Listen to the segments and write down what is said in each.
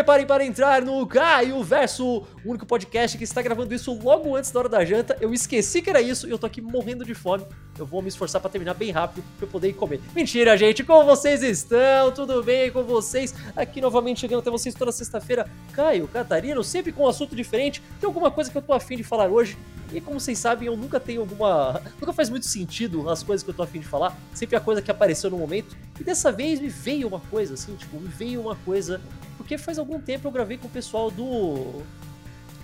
preparem para entrar no Caio Verso, o único podcast que está gravando isso logo antes da hora da janta. Eu esqueci que era isso e eu tô aqui morrendo de fome. Eu vou me esforçar para terminar bem rápido para eu poder ir comer. Mentira, gente, como vocês estão? Tudo bem com vocês? Aqui novamente chegando até vocês toda sexta-feira. Caio, Catarina, sempre com um assunto diferente. Tem alguma coisa que eu tô afim de falar hoje? E como vocês sabem, eu nunca tenho alguma. Nunca faz muito sentido as coisas que eu tô afim de falar. Sempre a coisa que apareceu no momento. E dessa vez me veio uma coisa, assim, tipo, me veio uma coisa. Porque faz algum tempo eu gravei com o pessoal do.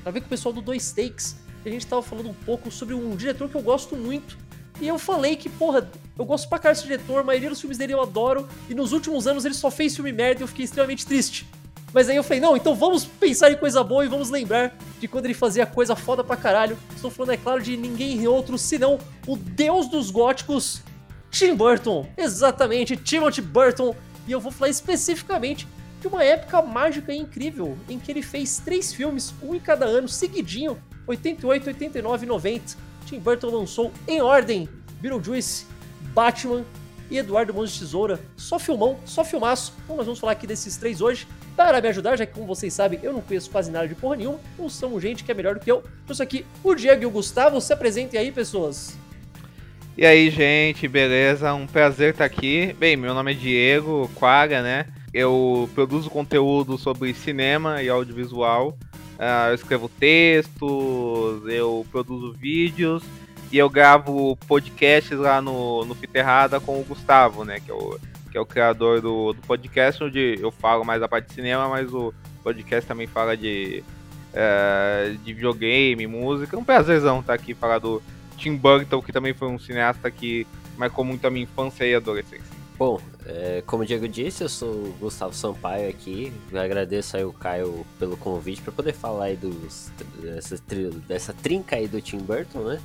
Gravei com o pessoal do Dois Takes. E a gente tava falando um pouco sobre um diretor que eu gosto muito. E eu falei que, porra, eu gosto pra caralho desse diretor, a maioria dos filmes dele eu adoro. E nos últimos anos ele só fez filme merda e eu fiquei extremamente triste. Mas aí eu falei, não, então vamos pensar em coisa boa e vamos lembrar de quando ele fazia coisa foda pra caralho. Estou falando, é claro, de ninguém outro senão o deus dos góticos, Tim Burton. Exatamente, Timothy Burton. E eu vou falar especificamente de uma época mágica e incrível, em que ele fez três filmes, um em cada ano, seguidinho, 88, 89 e 90. Tim Burton lançou em ordem Beetlejuice, Batman e Eduardo Mãos de Tesoura. Só filmão, só filmaço. Então nós vamos falar aqui desses três hoje. Para me ajudar, já que como vocês sabem, eu não conheço quase nada de porra nenhuma, não somos gente que é melhor do que eu. Trouxe aqui o Diego e o Gustavo. Se apresentem aí, pessoas. E aí, gente, beleza? Um prazer estar aqui. Bem, meu nome é Diego Quaga, né? Eu produzo conteúdo sobre cinema e audiovisual. Uh, eu escrevo textos, eu produzo vídeos e eu gravo podcasts lá no, no Fita Errada com o Gustavo, né? Que é o, que é o criador do, do podcast, onde eu falo mais a parte de cinema, mas o podcast também fala de, uh, de videogame, música. É um prazerzão estar aqui falar do Tim Burton, que também foi um cineasta que marcou muito a minha infância e adolescência. Bom, é, como o Diego disse, eu sou o Gustavo Sampaio aqui. Eu agradeço aí o Caio pelo convite para poder falar aí dos, dessa, dessa trinca aí do Tim Burton, né?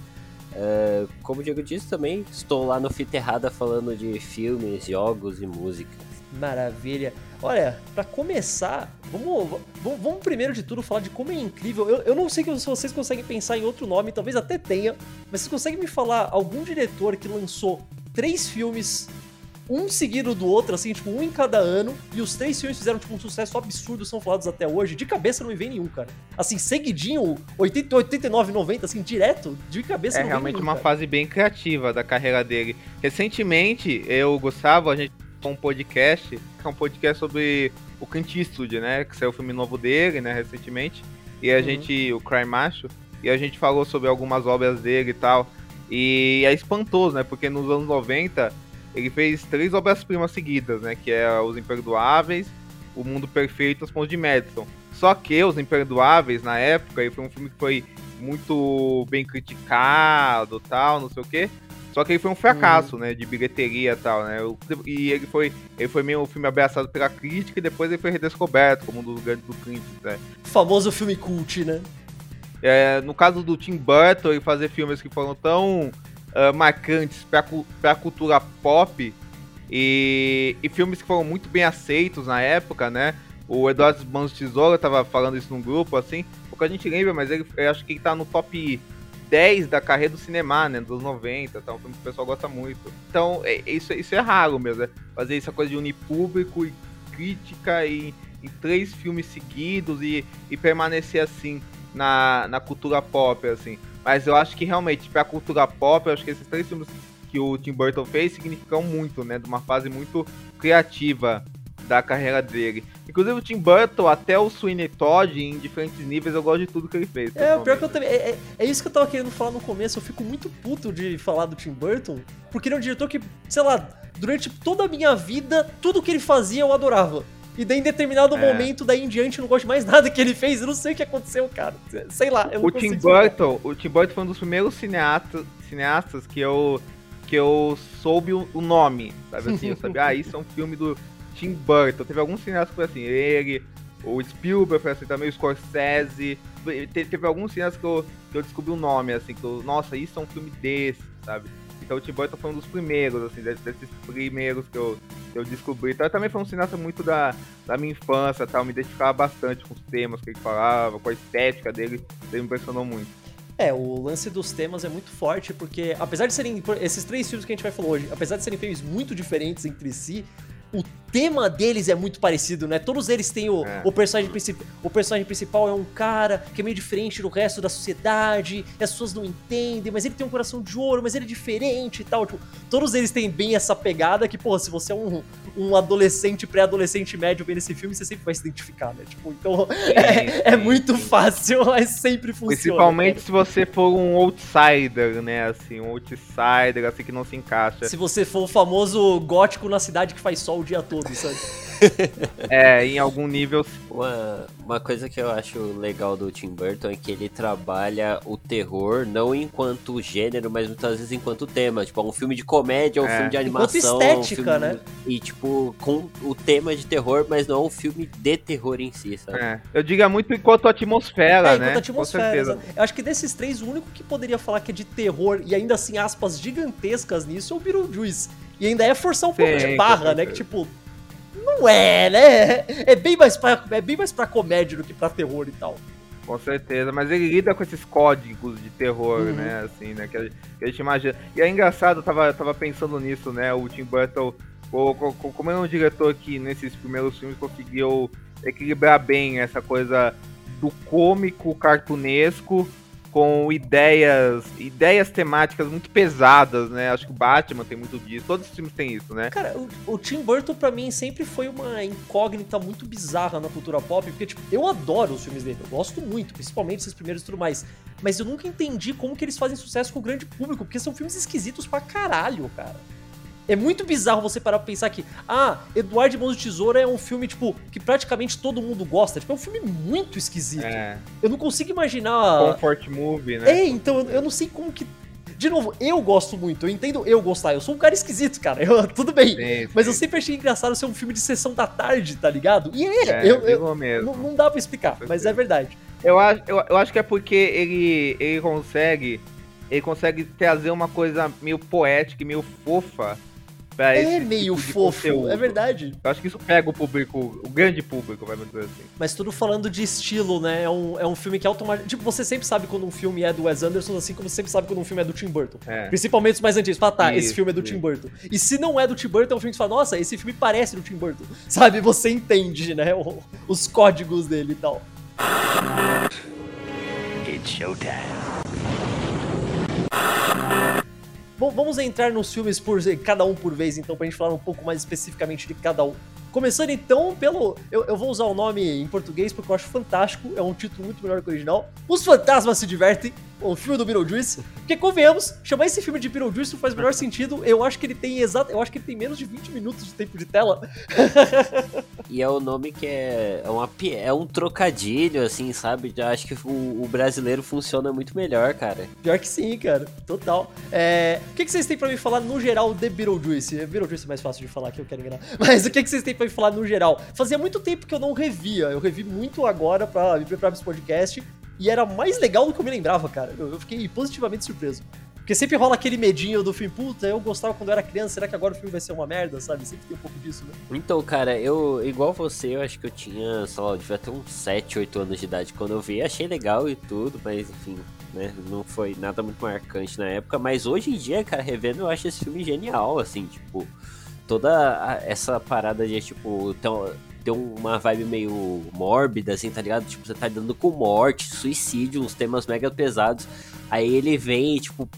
É, como o Diego disse também, estou lá no Fita Errada falando de filmes, jogos e música. Maravilha. Olha, para começar, vamos, vamos, vamos, primeiro de tudo falar de como é incrível. Eu, eu não sei se vocês conseguem pensar em outro nome, talvez até tenha, mas vocês conseguem me falar algum diretor que lançou três filmes um seguido do outro, assim, tipo, um em cada ano, e os três filmes fizeram, tipo, um sucesso absurdo, são falados até hoje. De cabeça não me vem nenhum, cara. Assim, seguidinho, 80, 89, 90, assim, direto, de cabeça é não vem nenhum. É realmente uma cara. fase bem criativa da carreira dele. Recentemente, eu, Gustavo, a gente um podcast, que é um podcast sobre o Clint Eastwood, né, que saiu o filme novo dele, né, recentemente, e a uhum. gente, o Crime Macho, e a gente falou sobre algumas obras dele e tal, e é espantoso, né, porque nos anos 90 ele fez três obras-primas seguidas, né? Que é Os Imperdoáveis, O Mundo Perfeito e As Pontes de Madison. Só que Os Imperdoáveis, na época, ele foi um filme que foi muito bem criticado, tal, não sei o quê. Só que ele foi um fracasso, uhum. né, de bilheteria e tal, né? E ele foi, ele foi meio um filme abraçado pela crítica e depois ele foi redescoberto como um dos grandes do críticos, né? O famoso filme cult, né? É, no caso do Tim Burton, ele fazer filmes que foram tão uh, marcantes para a cultura pop e, e, filmes que foram muito bem aceitos na época, né? O Eduardo Mãos Tesoura tava falando isso num grupo, assim, pouco a gente lembra, mas ele, eu acho que ele tá no top 10 da carreira do cinema, né? Dos 90, tá? Um filme que o pessoal gosta muito. Então, é, isso, isso é raro mesmo, é fazer essa coisa de unir público e crítica e, em três filmes seguidos e, e permanecer assim na, na cultura pop, assim. Mas eu acho que realmente, pra cultura pop, eu acho que esses três filmes que o Tim Burton fez significam muito, né? De uma fase muito criativa da carreira dele. Inclusive o Tim Burton, até o Sweeney Todd, em diferentes níveis, eu gosto de tudo que ele fez. É, o pior que eu também. É, é, é, isso que eu tava querendo falar no começo. Eu fico muito puto de falar do Tim Burton, porque ele é um diretor que, sei lá, durante toda a minha vida, tudo que ele fazia eu adorava. E daí, em determinado é. momento, daí em diante, eu não gosto mais nada que ele fez. Eu não sei o que aconteceu, cara. Sei lá. Eu o Tim Burton, o Tim Burton foi um dos primeiros cineastas, cineastas que eu que eu soube o, nome, sabe assim? Eu sabia, ah, isso é um filme do Tim Burton. Teve alguns cineastas que foi assim, ele, o Spielberg foi assim também, o Scorsese. Teve, teve alguns cineastas que eu, que eu descobri o nome, assim, que eu, nossa, isso é um filme desse, sabe? Então o Tim Burton foi um dos primeiros, assim, desses primeiros que eu, que eu descobri. Então também foi um cineasta muito da, da minha infância, tal, me identificava bastante com os temas que ele falava, com a estética dele, ele me impressionou muito. É, o lance dos temas é muito forte, porque apesar de serem. Esses três filmes que a gente vai falar hoje, apesar de serem filmes muito diferentes entre si, o tema deles é muito parecido, né? Todos eles têm o, É. o personagem principal. O personagem principal é um cara que é meio diferente do resto da sociedade, as pessoas não entendem, mas ele tem um coração de ouro, mas ele é diferente e tal. Tipo, todos eles têm bem essa pegada que, pô, se você é um, um adolescente, pré-adolescente médio vendo esse filme, você sempre vai se identificar, né? Tipo, então é, é muito fácil, mas sempre funciona. Principalmente se você for um outsider, né? Assim, um outsider, assim, que não se encaixa. Se você for o famoso gótico na cidade que faz sol o dia todo, sabe? É, em algum nível. Uma, uma coisa que eu acho legal do Tim Burton é que ele trabalha o terror não enquanto gênero, mas muitas vezes enquanto tema. Tipo, é um filme de comédia, é um É. filme de Enquanto animação. estética, um filme- né? E, tipo, com o tema de terror, mas não é um filme de terror em si, sabe? É, eu digo muito enquanto atmosfera, É, né? enquanto atmosfera. Com. Eu acho que desses três, o único que poderia falar que é de terror e ainda assim aspas gigantescas nisso é o Beetlejuice. E ainda é forçar um pouco Sim, de barra, né? Que tipo. Não é, né? É bem mais pra, é bem mais pra comédia do que pra terror e tal. Com certeza, mas ele lida com esses códigos de terror, Uhum. né? Assim, né? Que a, que a gente imagina. E é engraçado, eu tava, tava pensando nisso, né? O Tim Burton, co- co- co- como é um diretor que nesses primeiros filmes conseguiu equilibrar bem essa coisa do cômico cartunesco com ideias ideias temáticas muito pesadas, né? Acho que o Batman tem muito disso, todos os filmes têm isso, né? Cara, o, o Tim Burton pra mim sempre foi uma incógnita muito bizarra na cultura pop, porque tipo, eu adoro os filmes dele, eu gosto muito, principalmente esses primeiros e tudo mais, mas eu nunca entendi como que eles fazem sucesso com o grande público, porque são filmes esquisitos pra caralho, cara. É muito bizarro você parar pra pensar que, ah, Eduardo de Mãos de Tesoura é um filme, tipo, que praticamente todo mundo gosta. Tipo, é um filme muito esquisito. É, Eu não consigo imaginar. comfort movie, né? É, então eu- não sei como que. De novo, eu gosto muito, eu entendo eu gostar. Eu sou um cara esquisito, cara. Eu- tudo bem. Sim, Mas eu sim. sempre achei engraçado ser um filme de sessão da tarde, tá ligado? E é, É, eu, eu- não, não dá pra explicar, mas é verdade. Eu acho, eu, eu acho que é porque ele, ele consegue. Ele consegue trazer uma coisa meio poética e meio fofa pra É esse meio tipo de fofo, conteúdo. é verdade. Eu acho que isso pega o público, o grande público, vamos dizer assim. Mas tudo falando de estilo, né? É um, é um filme que automaticamente. Tipo, você sempre sabe quando um filme é do Wes Anderson, assim como você sempre sabe quando um filme é do Tim Burton. É. Principalmente os mais antigos. Fala, tá, esse Isso, filme é do isso. Tim Burton. E se não é do Tim Burton, é um filme que você fala, nossa, esse filme parece do Tim Burton. Sabe? Você entende, né? o- os códigos dele e tal. It's showtime. Bom, vamos entrar nos filmes por cada um por vez, então, pra gente falar um pouco mais especificamente de cada um. Começando então pelo. Eu, eu vou usar o nome em português porque eu acho fantástico, é um título muito melhor que o original. Os Fantasmas se Divertem, o filme do Beetlejuice. Porque, convenhamos, chamar esse filme de Beetlejuice não faz o menor sentido. Eu acho que ele tem exato. Eu acho que ele tem menos de 20 minutos de tempo de tela. E é o nome que é, é, uma, é um trocadilho, assim, sabe? Eu acho que o, o brasileiro funciona muito melhor, cara. Pior que sim, cara. Total. É, O que, que vocês têm pra me falar no geral de Beetlejuice? Beetlejuice é mais fácil de falar que eu quero enganar. Mas o que, que vocês têm pra me falar no geral? Fazia muito tempo que eu não revia. Eu revi muito agora pra me preparar pra esse podcast. E era mais legal do que eu me lembrava, cara. Eu, eu fiquei positivamente surpreso. Porque sempre rola aquele medinho do filme, puta, eu gostava quando eu era criança, será que agora o filme vai ser uma merda, sabe? Sempre tem um pouco disso, né? Então, cara, eu, igual você, eu acho que eu tinha, sei lá, eu devia ter uns 7, 8 anos de idade quando eu vi. Achei legal e tudo, mas enfim, né? Não foi nada muito marcante na época. Mas hoje em dia, cara, revendo, eu acho esse filme genial, assim, tipo, toda essa parada de, tipo, ter, ter uma vibe meio mórbida, assim, tá ligado? Tipo, você tá lidando com morte, suicídio, uns temas mega pesados. Aí ele vem e, tipo,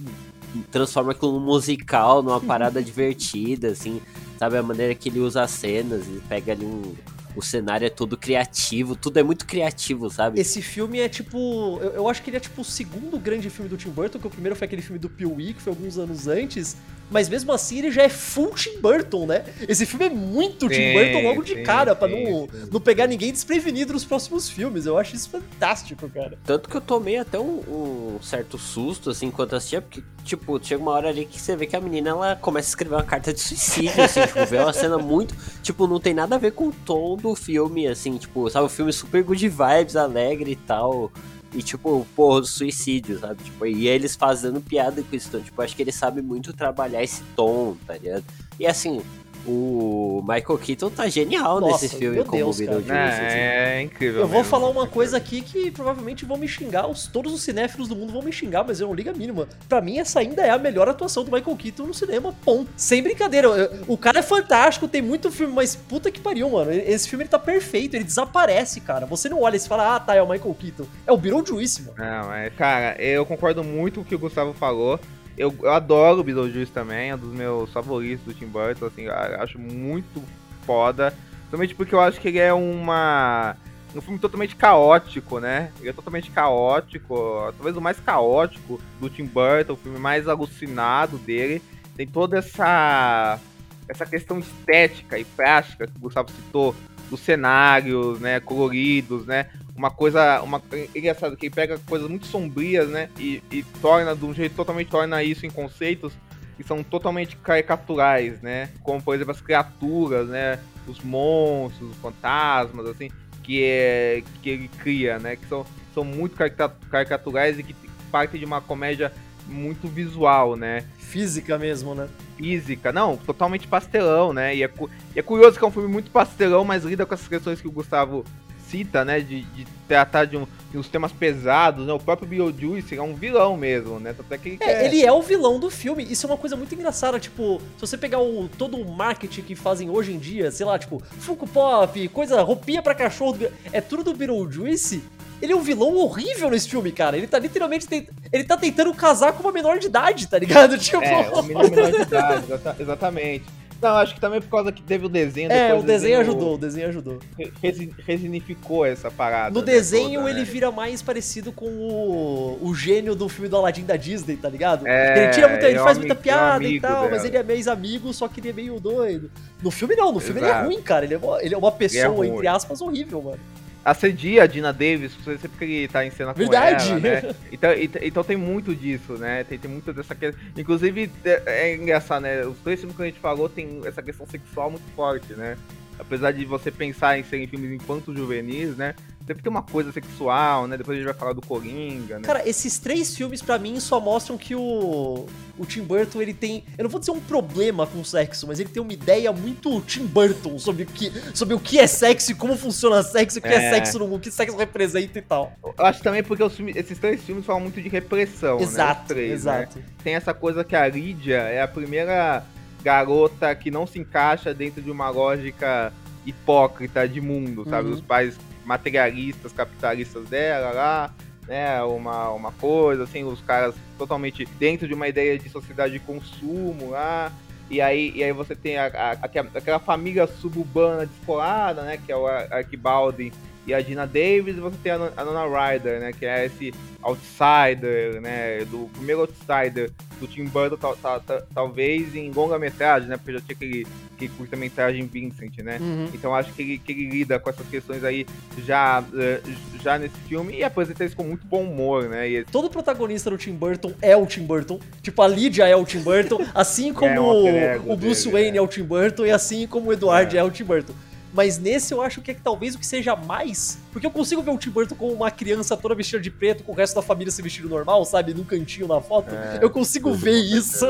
transforma aquilo num musical, numa parada divertida, assim, sabe? A maneira que ele usa as cenas e pega ali um. O cenário é todo criativo, tudo é muito criativo, sabe? Esse filme é tipo. Eu, eu acho que ele é tipo o segundo grande filme do Tim Burton, que o primeiro foi aquele filme do Pee-Wee, que foi alguns anos antes. Mas mesmo assim ele já é full Tim Burton, né? Esse filme é muito Tim Sim, Burton logo de sim, cara, pra sim, não, não pegar ninguém desprevenido nos próximos filmes. Eu acho isso fantástico, cara. Tanto que eu tomei até um, um certo susto, assim, enquanto assistia, porque, tipo, chega uma hora ali que você vê que a menina, ela começa a escrever uma carta de suicídio, assim, tipo, vê uma cena muito, tipo, não tem nada a ver com o tom do filme, assim, tipo, sabe, o filme super good vibes, alegre e tal, e, tipo, porra, suicídio, sabe, tipo, e eles fazendo piada com isso, então, tipo, acho que eles sabem muito trabalhar esse tom, tá ligado? E, assim, o Michael Keaton tá genial Nossa, nesse filme meu como Deus, Beetlejuice. É, assim. é incrível. Eu vou mesmo. falar uma coisa aqui que provavelmente vão me xingar, os, todos os cinéfilos do mundo vão me xingar, mas eu não ligo a mínima. Pra mim, essa ainda é a melhor atuação do Michael Keaton no cinema, ponto. Sem brincadeira, eu- o cara é fantástico, tem muito filme, mas puta que pariu, mano. Esse filme ele tá perfeito, ele desaparece, cara. Você não olha e fala, ah, tá, é o Michael Keaton. É o Beetlejuice, mano. Não, mas, cara, eu concordo muito com o que o Gustavo falou. Eu, eu adoro o Beetlejuice também, é um dos meus favoritos do Tim Burton, assim, acho muito foda. Principalmente porque eu acho que ele é uma. Um filme totalmente caótico, né? Ele é totalmente caótico, talvez o mais caótico do Tim Burton, o filme mais alucinado dele. Tem toda essa essa questão estética e prática que o Gustavo citou, dos cenários, né, coloridos, né? Uma coisa, uma engraçado que ele pega coisas muito sombrias, né, e, e torna de um jeito totalmente torna isso em conceitos que são totalmente caricaturais, né? Como por exemplo as criaturas, né, os monstros, os fantasmas, assim, que é que ele cria, né, que são são muito carica- caricaturais e que partem de uma comédia muito visual, né? Física mesmo, né? física, não, totalmente pastelão, né? E é, cu- e é curioso que é um filme muito pastelão, mas lida com essas questões que o Gustavo cita, né? De, de tratar de, um- de uns temas pesados, né? O próprio Beetlejuice é um vilão mesmo, né? Tanto é que ele É, quer- ele é o vilão do filme. Isso é uma coisa muito engraçada. Tipo, se você pegar o, todo o marketing que fazem hoje em dia, sei lá, tipo, Funko Pop, coisa, roupinha pra cachorro, é tudo do Beetlejuice. Ele é um vilão horrível nesse filme, cara. Ele tá literalmente. tent- Ele tá tentando casar com uma menor de idade, tá ligado? Tipo. É, menino menor de idade, exata- exatamente. Não, acho que também por causa que teve o desenho. É, o desenho ajudou, o desenho ajudou. re- resi- Resignificou essa parada. No né, desenho, toda, ele né? vira mais parecido com o, o gênio do filme do Aladdin da Disney, tá ligado? É, ele tira muita, ele ele é um faz muita é um piada e tal, mas ele é meio amigo, só que ele é meio doido. No filme não, no filme ele é Exato. ruim, cara. Ele é, uma- ele é uma pessoa, ruim. entre aspas, horrível, mano. Assedia a Dina Davis, sempre que ele tá em cena com Verdade. ela, né? Então, ent- então tem muito disso, né? Tem, tem muito dessa questão. Inclusive, é, é engraçado, né? Os dois filmes que a gente falou tem essa questão sexual muito forte, né? Apesar de você pensar em serem filmes infantos juvenis, né? Sempre tem uma coisa sexual, né? Depois a gente vai falar do Coringa, né? Cara, esses três filmes, pra mim, só mostram que o, o Tim Burton, ele tem... Eu não vou dizer um problema com sexo, mas ele tem uma ideia muito Tim Burton sobre o que, sobre o que é sexo e como funciona sexo, o que é, É. sexo, no- o que sexo representa e tal. Eu acho também porque os filmes- esses três filmes falam muito de repressão, né? Exato, né? exato. tem essa coisa que a Lídia é a primeira garota que não se encaixa dentro de uma lógica hipócrita de mundo, sabe? Uhum. Os pais materialistas, capitalistas dela lá, né? Uma, uma coisa, assim, os caras totalmente dentro de uma ideia de sociedade de consumo lá. E aí, e aí você tem a- a- aquela, família suburbana descolada, né? Que é o Ar- Arquibaldi e a Gina Davis, e você tem a, a Nona Ryder, né? Que é esse outsider, né? Do primeiro outsider do Tim Burton, tal- tal- tal- talvez em longa-metragem, né? Porque já tinha aquele, aquele curta-metragem Vincent, né? Uhum. Então acho que ele, que ele lida com essas questões aí já, eh, já nesse filme e apresenta isso com muito bom humor, né? E Todo protagonista do Tim Burton é o Tim Burton. Tipo, a Lydia é o Tim Burton, assim como É um alter ego o Bruce dele, Wayne é. é. o Tim Burton e assim como o Edward é, É. o Tim Burton. Mas nesse eu acho que é que talvez o que seja mais. Porque eu consigo ver o Tim Burton como uma criança toda vestida de preto, com o resto da família se vestindo normal, sabe? Num cantinho na foto. É, eu consigo ver isso.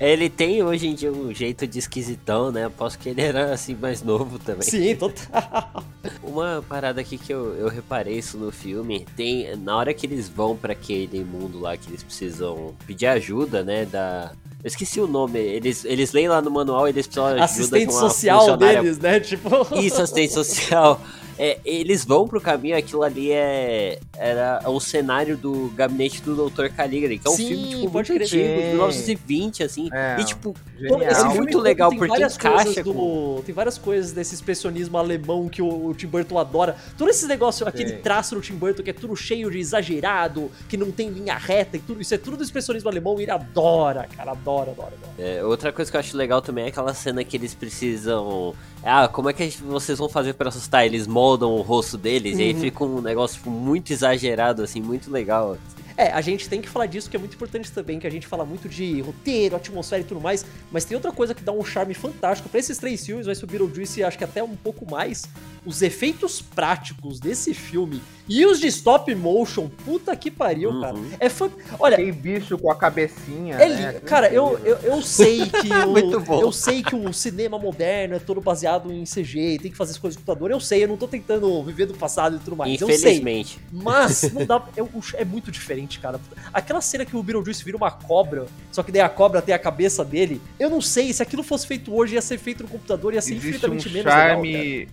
Ele tem hoje em dia um jeito de esquisitão, né? Aposto que ele era assim mais novo também. Sim, total. Uma parada aqui que eu, eu reparei isso no filme, tem na hora que eles vão pra aquele mundo lá que eles precisam pedir ajuda, né, da eu esqueci o nome, eles, eles leem lá no manual e eles precisam ajuda Assistente social deles, né? Tipo. Isso, assistente social. É, eles vão pro caminho, aquilo ali é era o cenário do gabinete do Dr. Caligari, que é um Sim, filme tipo, muito antigo, de 1920, assim. É, e tipo, genial. esse filme muito legal, tem porque várias encaixa coisas do- Tem várias coisas desse expressionismo alemão que o, o Tim Burton adora. Todo esse negócio, aquele Sim. traço do Tim Burton que é tudo cheio de exagerado, que não tem linha reta e tudo. Isso é tudo do expressionismo alemão e ele adora, cara. Adora, adora, adora. É, outra coisa que eu acho legal também é aquela cena que eles precisam. Ah, como é que vocês vão fazer pra assustar? Eles moldam o rosto deles e aí Uhum. fica um negócio tipo, muito exagerado, assim, muito legal. É, a gente tem que falar disso, que é muito importante também, que a gente fala muito de roteiro, atmosfera e tudo mais, mas tem outra coisa que dá um charme fantástico para esses três filmes, vai subir o Juice acho que até um pouco mais, os efeitos práticos desse filme e os de stop motion, puta que pariu, Uhum. cara. É fan... Olha, Aquele bicho com a cabecinha. é né? Cara, eu, eu, eu sei que Muito o, bom. eu sei que o cinema moderno é todo baseado em CG, tem que fazer as coisas no computador. Eu sei, eu não tô tentando viver do passado e tudo mais. Eu sei. Infelizmente. Mas não dá. É, é muito diferente, cara. Aquela cena que o Beetlejuice vira uma cobra, só que daí a cobra tem a cabeça dele. Eu não sei, se aquilo fosse feito hoje, ia ser feito no computador, ia ser Existe um infinitamente menos legal. cara. charme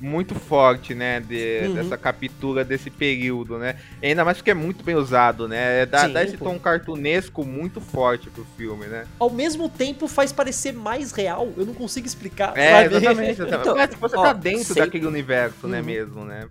muito forte, né? de- Uhum. Dessa captura desse período, né? E ainda mais porque é muito bem usado, né? Dá, Sim, dá esse pô. tom cartunesco muito forte pro filme, né? Ao mesmo tempo, faz parecer mais real. Eu não consigo explicar. É, sabe? exatamente. exatamente. Então, que você ó, tá dentro sei- daquele universo, né? Uhum. Mesmo, né?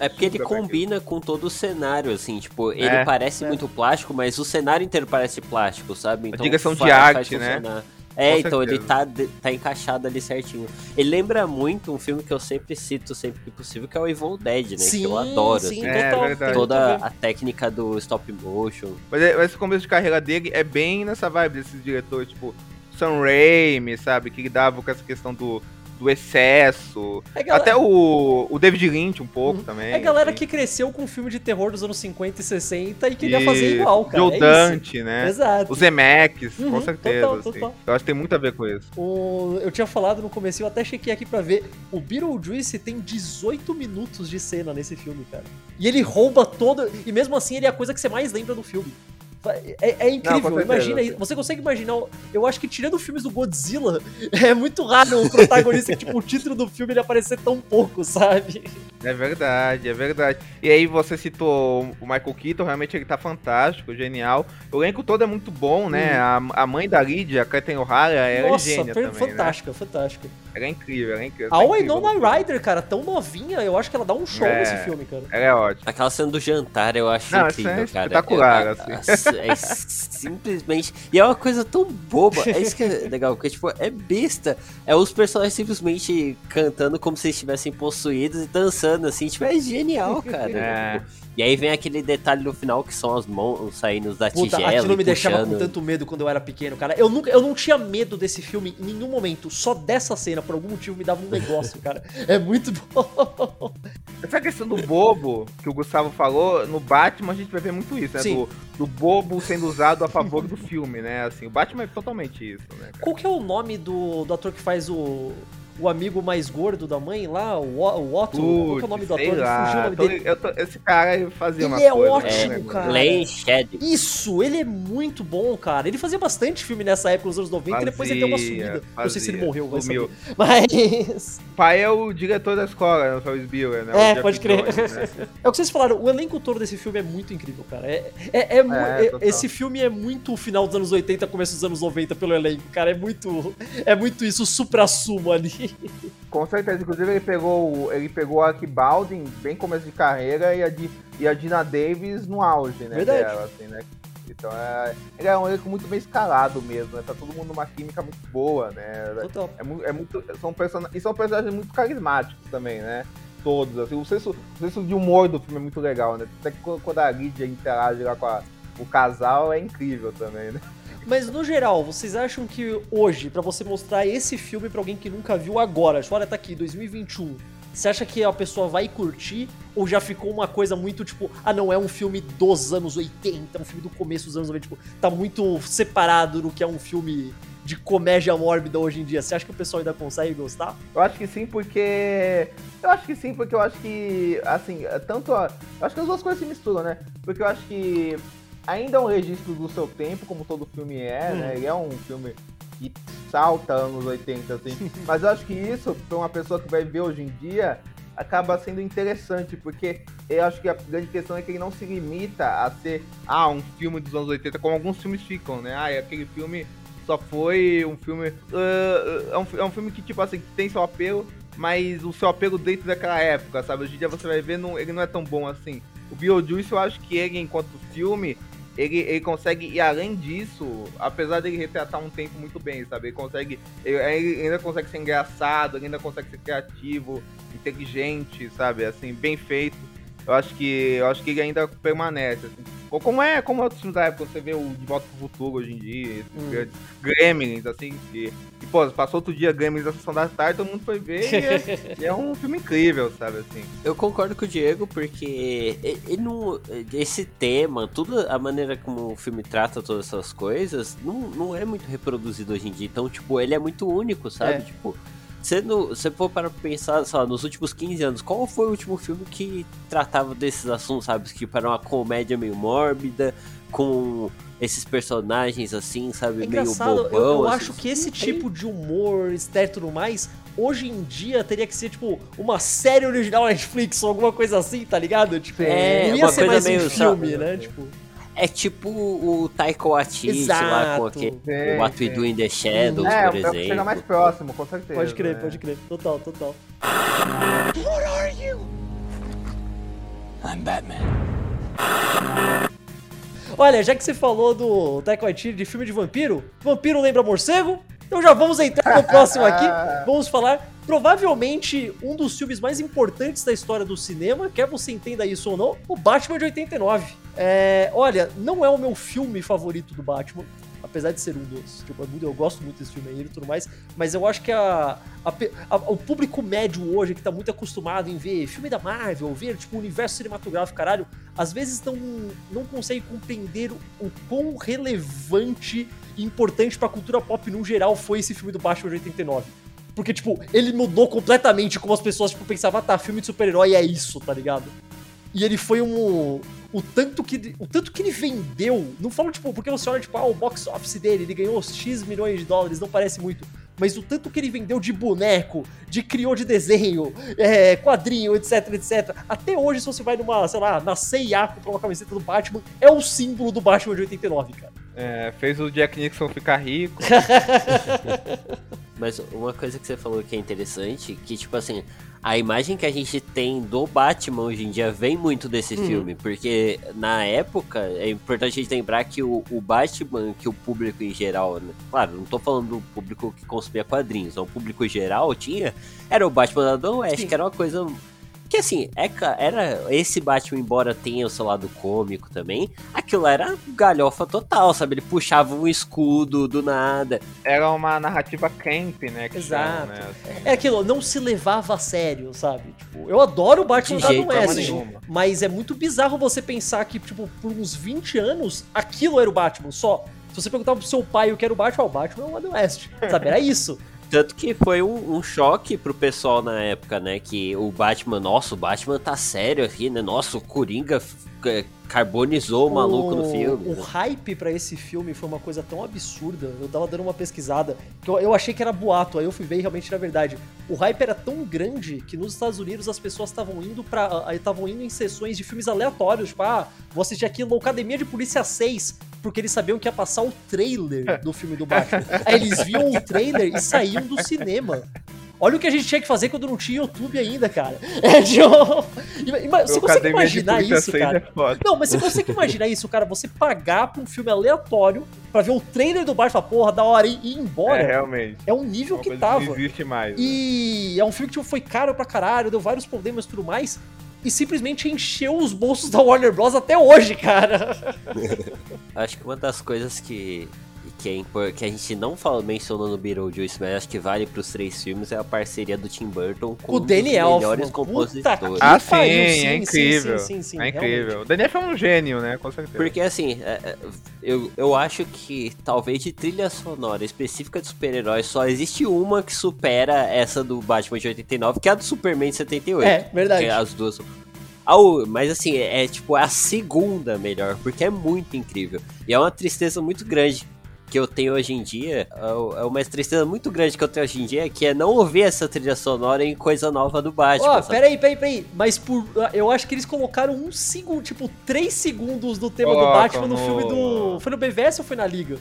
É porque ele combina com todo o cenário, assim, tipo, ele É. parece É. muito plástico, mas o cenário inteiro parece plástico, sabe? Então direção de arte, né? funcionar. É, Com então ele certeza. tá, de- tá encaixado ali certinho. Ele lembra muito um filme que eu sempre cito, sempre que possível, que é o Evil Dead, né? Sim, que eu adoro, sim, assim. É, total. verdade. a Toda a técnica do stop motion. Mas é- esse começo de carreira dele é bem nessa vibe desses diretores, tipo, Sam Raimi, sabe? Que lidavam com essa questão do, do excesso. É, galera- Até o, o David Lynch um pouco Uhum. também. É a galera assim. que cresceu com filme de terror dos anos 50 e 60 e queria E fazer igual, cara. Joe é Dante, né? Exato. Os Zemeckis, Uhum, com certeza. total, assim. total. Eu acho que tem muito a ver com isso. O- eu tinha falado no começo, eu até chequei aqui pra ver. O Beetlejuice tem 18 minutos de cena nesse filme, cara. E ele rouba todo. E mesmo assim, ele é a coisa que você mais lembra do filme. É, é incrível, certeza. imagina isso. Você consegue imaginar. Eu acho que tirando filmes do Godzilla, é muito raro o protagonista, tipo, o título do filme ele aparecer tão pouco, sabe? É verdade, é verdade. E aí você citou o Michael Keaton, realmente ele tá fantástico, genial. O elenco todo é muito bom, né? A, a mãe da Lydia, a O'Hara. Nossa, é gênia também, né? fantástica, fantástica. Ela é incrível, ela é incrível. A tá Winona incrível. Ryder, cara, tão novinha, eu acho que ela dá um show É. nesse filme, cara. Ela é ótima. Aquela cena do jantar eu acho Não, isso incrível, é cara. espetacular, é, é- é simplesmente. E é uma coisa tão boba. É isso que é legal, porque, tipo, é besta. É os personagens simplesmente cantando como se estivessem possuídos e dançando, assim. Tipo, é genial, cara. É. Tipo, E aí vem aquele detalhe no final que são as mãos saindo da Puta, tigela. aquilo me deixava com tanto medo quando eu era pequeno, cara. Eu, nunca, eu não tinha medo desse filme em nenhum momento. Só dessa cena, por algum motivo, me dava um negócio, cara. É muito bom. Essa questão do bobo que o Gustavo falou, no Batman a gente vai ver muito isso, né? Sim. Do, do bobo sendo usado a favor do filme, né? Assim, o Batman é totalmente isso, né? cara? Qual que é o nome do, do ator que faz o, o amigo mais gordo da mãe lá? O, Otto? Qual que é o nome do ator? lá, Fugiu o nome tô- dele. eu tô- esse cara ele fazia Ele umas é coisas, ótimo, né? cara. Len Shed. Isso, ele é muito bom, cara. Ele fazia bastante filme nessa época, nos anos 90, e depois ele deu uma Fazia, sumida. Não sei se ele fazia, morreu, vai sumiu. saber. Mas. O pai é o diretor da escola, né? O Ferris Bueller, né? É, pode crer. Jones, né? É o que vocês falaram, o elenco todo desse filme é muito incrível, cara. É, é, é É, é- esse filme é muito o final dos anos 80, começo dos anos 90 pelo elenco, cara. É muito. É muito isso, o supra-sumo ali. Com certeza, inclusive ele pegou, ele pegou a Aki Baldwin bem começo de carreira e a, Di- e a Dina Davis no auge, né? Verdade. Dela, assim, né? Então é, ele é um elenco muito bem escalado mesmo, né? Tá todo mundo numa química muito boa, né? Total. É, é muito, são person... E são personagens muito carismáticos também, né? Todos, assim. O senso, o senso de humor do filme é muito legal, né? Até que quando quando a Lydia interage lá com a- o casal é incrível também, né? Mas no geral, vocês acham que hoje, pra você mostrar esse filme pra alguém que nunca viu agora, tipo, olha, tá aqui, 2021. Você acha que a pessoa vai curtir? Ou já ficou uma coisa muito tipo, ah, não, é um filme dos anos 80, é um filme do começo dos anos 90, tipo, tá muito separado do que é um filme de comédia mórbida hoje em dia. Você acha que o pessoal ainda consegue gostar? Eu acho que sim, porque. Eu acho que sim, porque eu acho que, assim, tanto a. Eu acho que as duas coisas se misturam, né? Porque eu acho que ainda é um registro do seu tempo, como todo filme é, Hum. né? Ele é um filme que salta anos 80, assim. Mas eu acho que isso, pra uma pessoa que vai ver hoje em dia, acaba sendo interessante, porque eu acho que a grande questão é que ele não se limita a ser, ah, um filme dos anos 80, como alguns filmes ficam, né? Ah, é aquele filme só foi um filme. ah, é, um, é um filme que, tipo assim, tem seu apelo, mas o seu apelo dentro daquela época, sabe? Hoje em dia você vai ver, não, ele não é tão bom assim. O Beetlejuice, eu acho que ele, enquanto filme, ele, ele consegue ir além disso, apesar dele retratar um tempo muito bem, sabe? Ele consegue. Ele, ele ainda consegue ser engraçado, ele ainda consegue ser criativo, inteligente, sabe? Assim, bem feito. Eu acho que. Eu acho que ele ainda permanece. assim. Ou como é, como é outros filmes da época, você vê o De Volta pro Futuro hoje em dia, esses Hum. grandes Gremlins, assim, que, e, pô, passou outro dia Gremlins da Sessão da Tarde, todo mundo foi ver, e é, e é um filme incrível, sabe, assim. Eu concordo com o Diego, porque e- e não- esse tema, tudo a maneira como o filme trata todas essas coisas, não, não é muito reproduzido hoje em dia. Então, tipo, ele é muito único, sabe? É. Tipo, não- você for para pensar, sei lá, nos últimos 15 anos, qual foi o último filme que tratava desses assuntos, sabe? Que para uma comédia meio mórbida, com esses personagens assim, sabe? É meio engraçado, eu, bobão. eu assim. acho que esse tipo de humor, estéreo e tudo mais, hoje em dia teria que ser, tipo, uma série original Netflix ou alguma coisa assim, tá ligado? Tipo, É, não ia uma ser coisa mais um meio, filme, sabe? né? Tipo, É tipo o Taika Waititi lá com Exato. aquele Sim, What We sim. Do in the Shadows, É, por o exemplo. chega mais próximo, com certeza. pode crer, né? pode crer. Total, total. I'm Batman. Olha, já que você falou do Taika Waititi de filme de vampiro, vampiro lembra morcego? Então já vamos entrar no próximo aqui. Vamos falar provavelmente um dos filmes mais importantes da história do cinema, quer você entenda isso ou não, o Batman de 89. É, olha, não é o meu filme favorito do Batman, apesar de ser um dos. Tipo, é eu gosto muito desse filme aí e tudo mais, mas eu acho que a, a a- o público médio hoje, que tá muito acostumado em ver filme da Marvel, ver tipo, o universo cinematográfico, caralho, às vezes não, não consegue compreender o, quão relevante importante pra cultura pop no geral foi esse filme do Batman de 89. Porque, tipo, ele mudou completamente como as pessoas, tipo, pensavam, ah, tá, filme de super-herói é isso, tá ligado? E ele foi um. O tanto que, o tanto que ele vendeu. Não falo, tipo, porque você olha, tipo, ah, o box office dele, ele ganhou X milhões de dólares, não parece muito. Mas o tanto que ele vendeu de boneco, de criou de desenho, é, quadrinho, etc, etc. Até hoje, se você vai numa, sei lá, na CIA comprar uma camiseta do Batman, é o símbolo do Batman de 89, cara. É, fez o Jack Nixon ficar rico. Mas uma coisa que você falou que é interessante, que tipo assim, a imagem que a gente tem do Batman hoje em dia vem muito desse Uhum. filme, porque na época é importante a gente lembrar que o, o Batman, que o público em geral, né? claro, não tô falando do público que consumia quadrinhos, não, o público geral tinha, era o Batman da Adam West, Sim. que era uma coisa que assim, é, era esse Batman, embora tenha o seu lado cômico também, aquilo era galhofa total, sabe? Ele puxava um escudo do nada. Era uma narrativa camp, né? Que Exato. chamam, né, assim. É aquilo, não se levava a sério, sabe? Tipo, eu adoro o Batman da West, mas é muito bizarro você pensar que, tipo, por uns 20 anos, aquilo era o Batman só. Se você perguntar pro seu pai o que era o Batman, ah, o Batman é o Adam West, sabe? Era isso. Tanto que foi um, um choque pro pessoal na época, né? Que o Batman, nossa, o Batman tá sério aqui, né? Nossa, o Coringa é, carbonizou o maluco no filme. O né? hype pra esse filme foi uma coisa tão absurda. Eu tava dando uma pesquisada que eu, eu achei que era boato, aí eu fui ver e realmente era verdade. O hype era tão grande que nos Estados Unidos as pessoas estavam indo para estavam indo em sessões de filmes aleatórios, tipo, ah, vou assistir aqui Loucademia de Polícia 6, porque eles sabiam que ia passar o trailer do filme do Batman. aí eles viam o trailer e saíam do cinema. Olha o que a gente tinha que fazer quando não tinha YouTube ainda, cara. É, ima- ima- Você imaginar isso, 6 cara? É. Não, mas você consegue imaginar isso, cara? Você pagar pra um filme aleatório pra ver o trailer do Batman, porra, da hora, e ir embora. É, É, realmente. um nível Uma que tava. Não existe mais. né? E é um filme que tipo, foi caro pra caralho, deu vários problemas e tudo mais. E simplesmente encheu os bolsos da Warner Bros. até hoje, cara. Acho que uma das coisas que, que, é impor- que a gente não fala, mencionou no Beetlejuice, mas acho que vale pros três filmes, é a parceria do Tim Burton com O um dos Elfman. melhores Puta compositores. Ah, sim, pariu, é incrível. Sim, sim, sim, é realmente. incrível. O Daniel foi um gênio, né? Com certeza. Porque assim, é, é, eu, eu acho que talvez de trilha sonora específica de super-heróis só existe uma que supera essa do Batman de 89, que é a do Superman de 78. É, verdade. Que as duas. Ah, o- mas assim, é, é, tipo a segunda melhor, porque é muito incrível. E é uma tristeza muito grande que eu tenho hoje em dia. É o- é uma tristeza muito grande que eu tenho hoje em dia, que é não ouvir essa trilha sonora em coisa nova do Batman. Ó, sabe? peraí, peraí, peraí. Mas por. Eu acho que eles colocaram um segundo, tipo, três segundos do tema do Colocam Batman no no- filme do. Foi no BVS ou foi na Liga?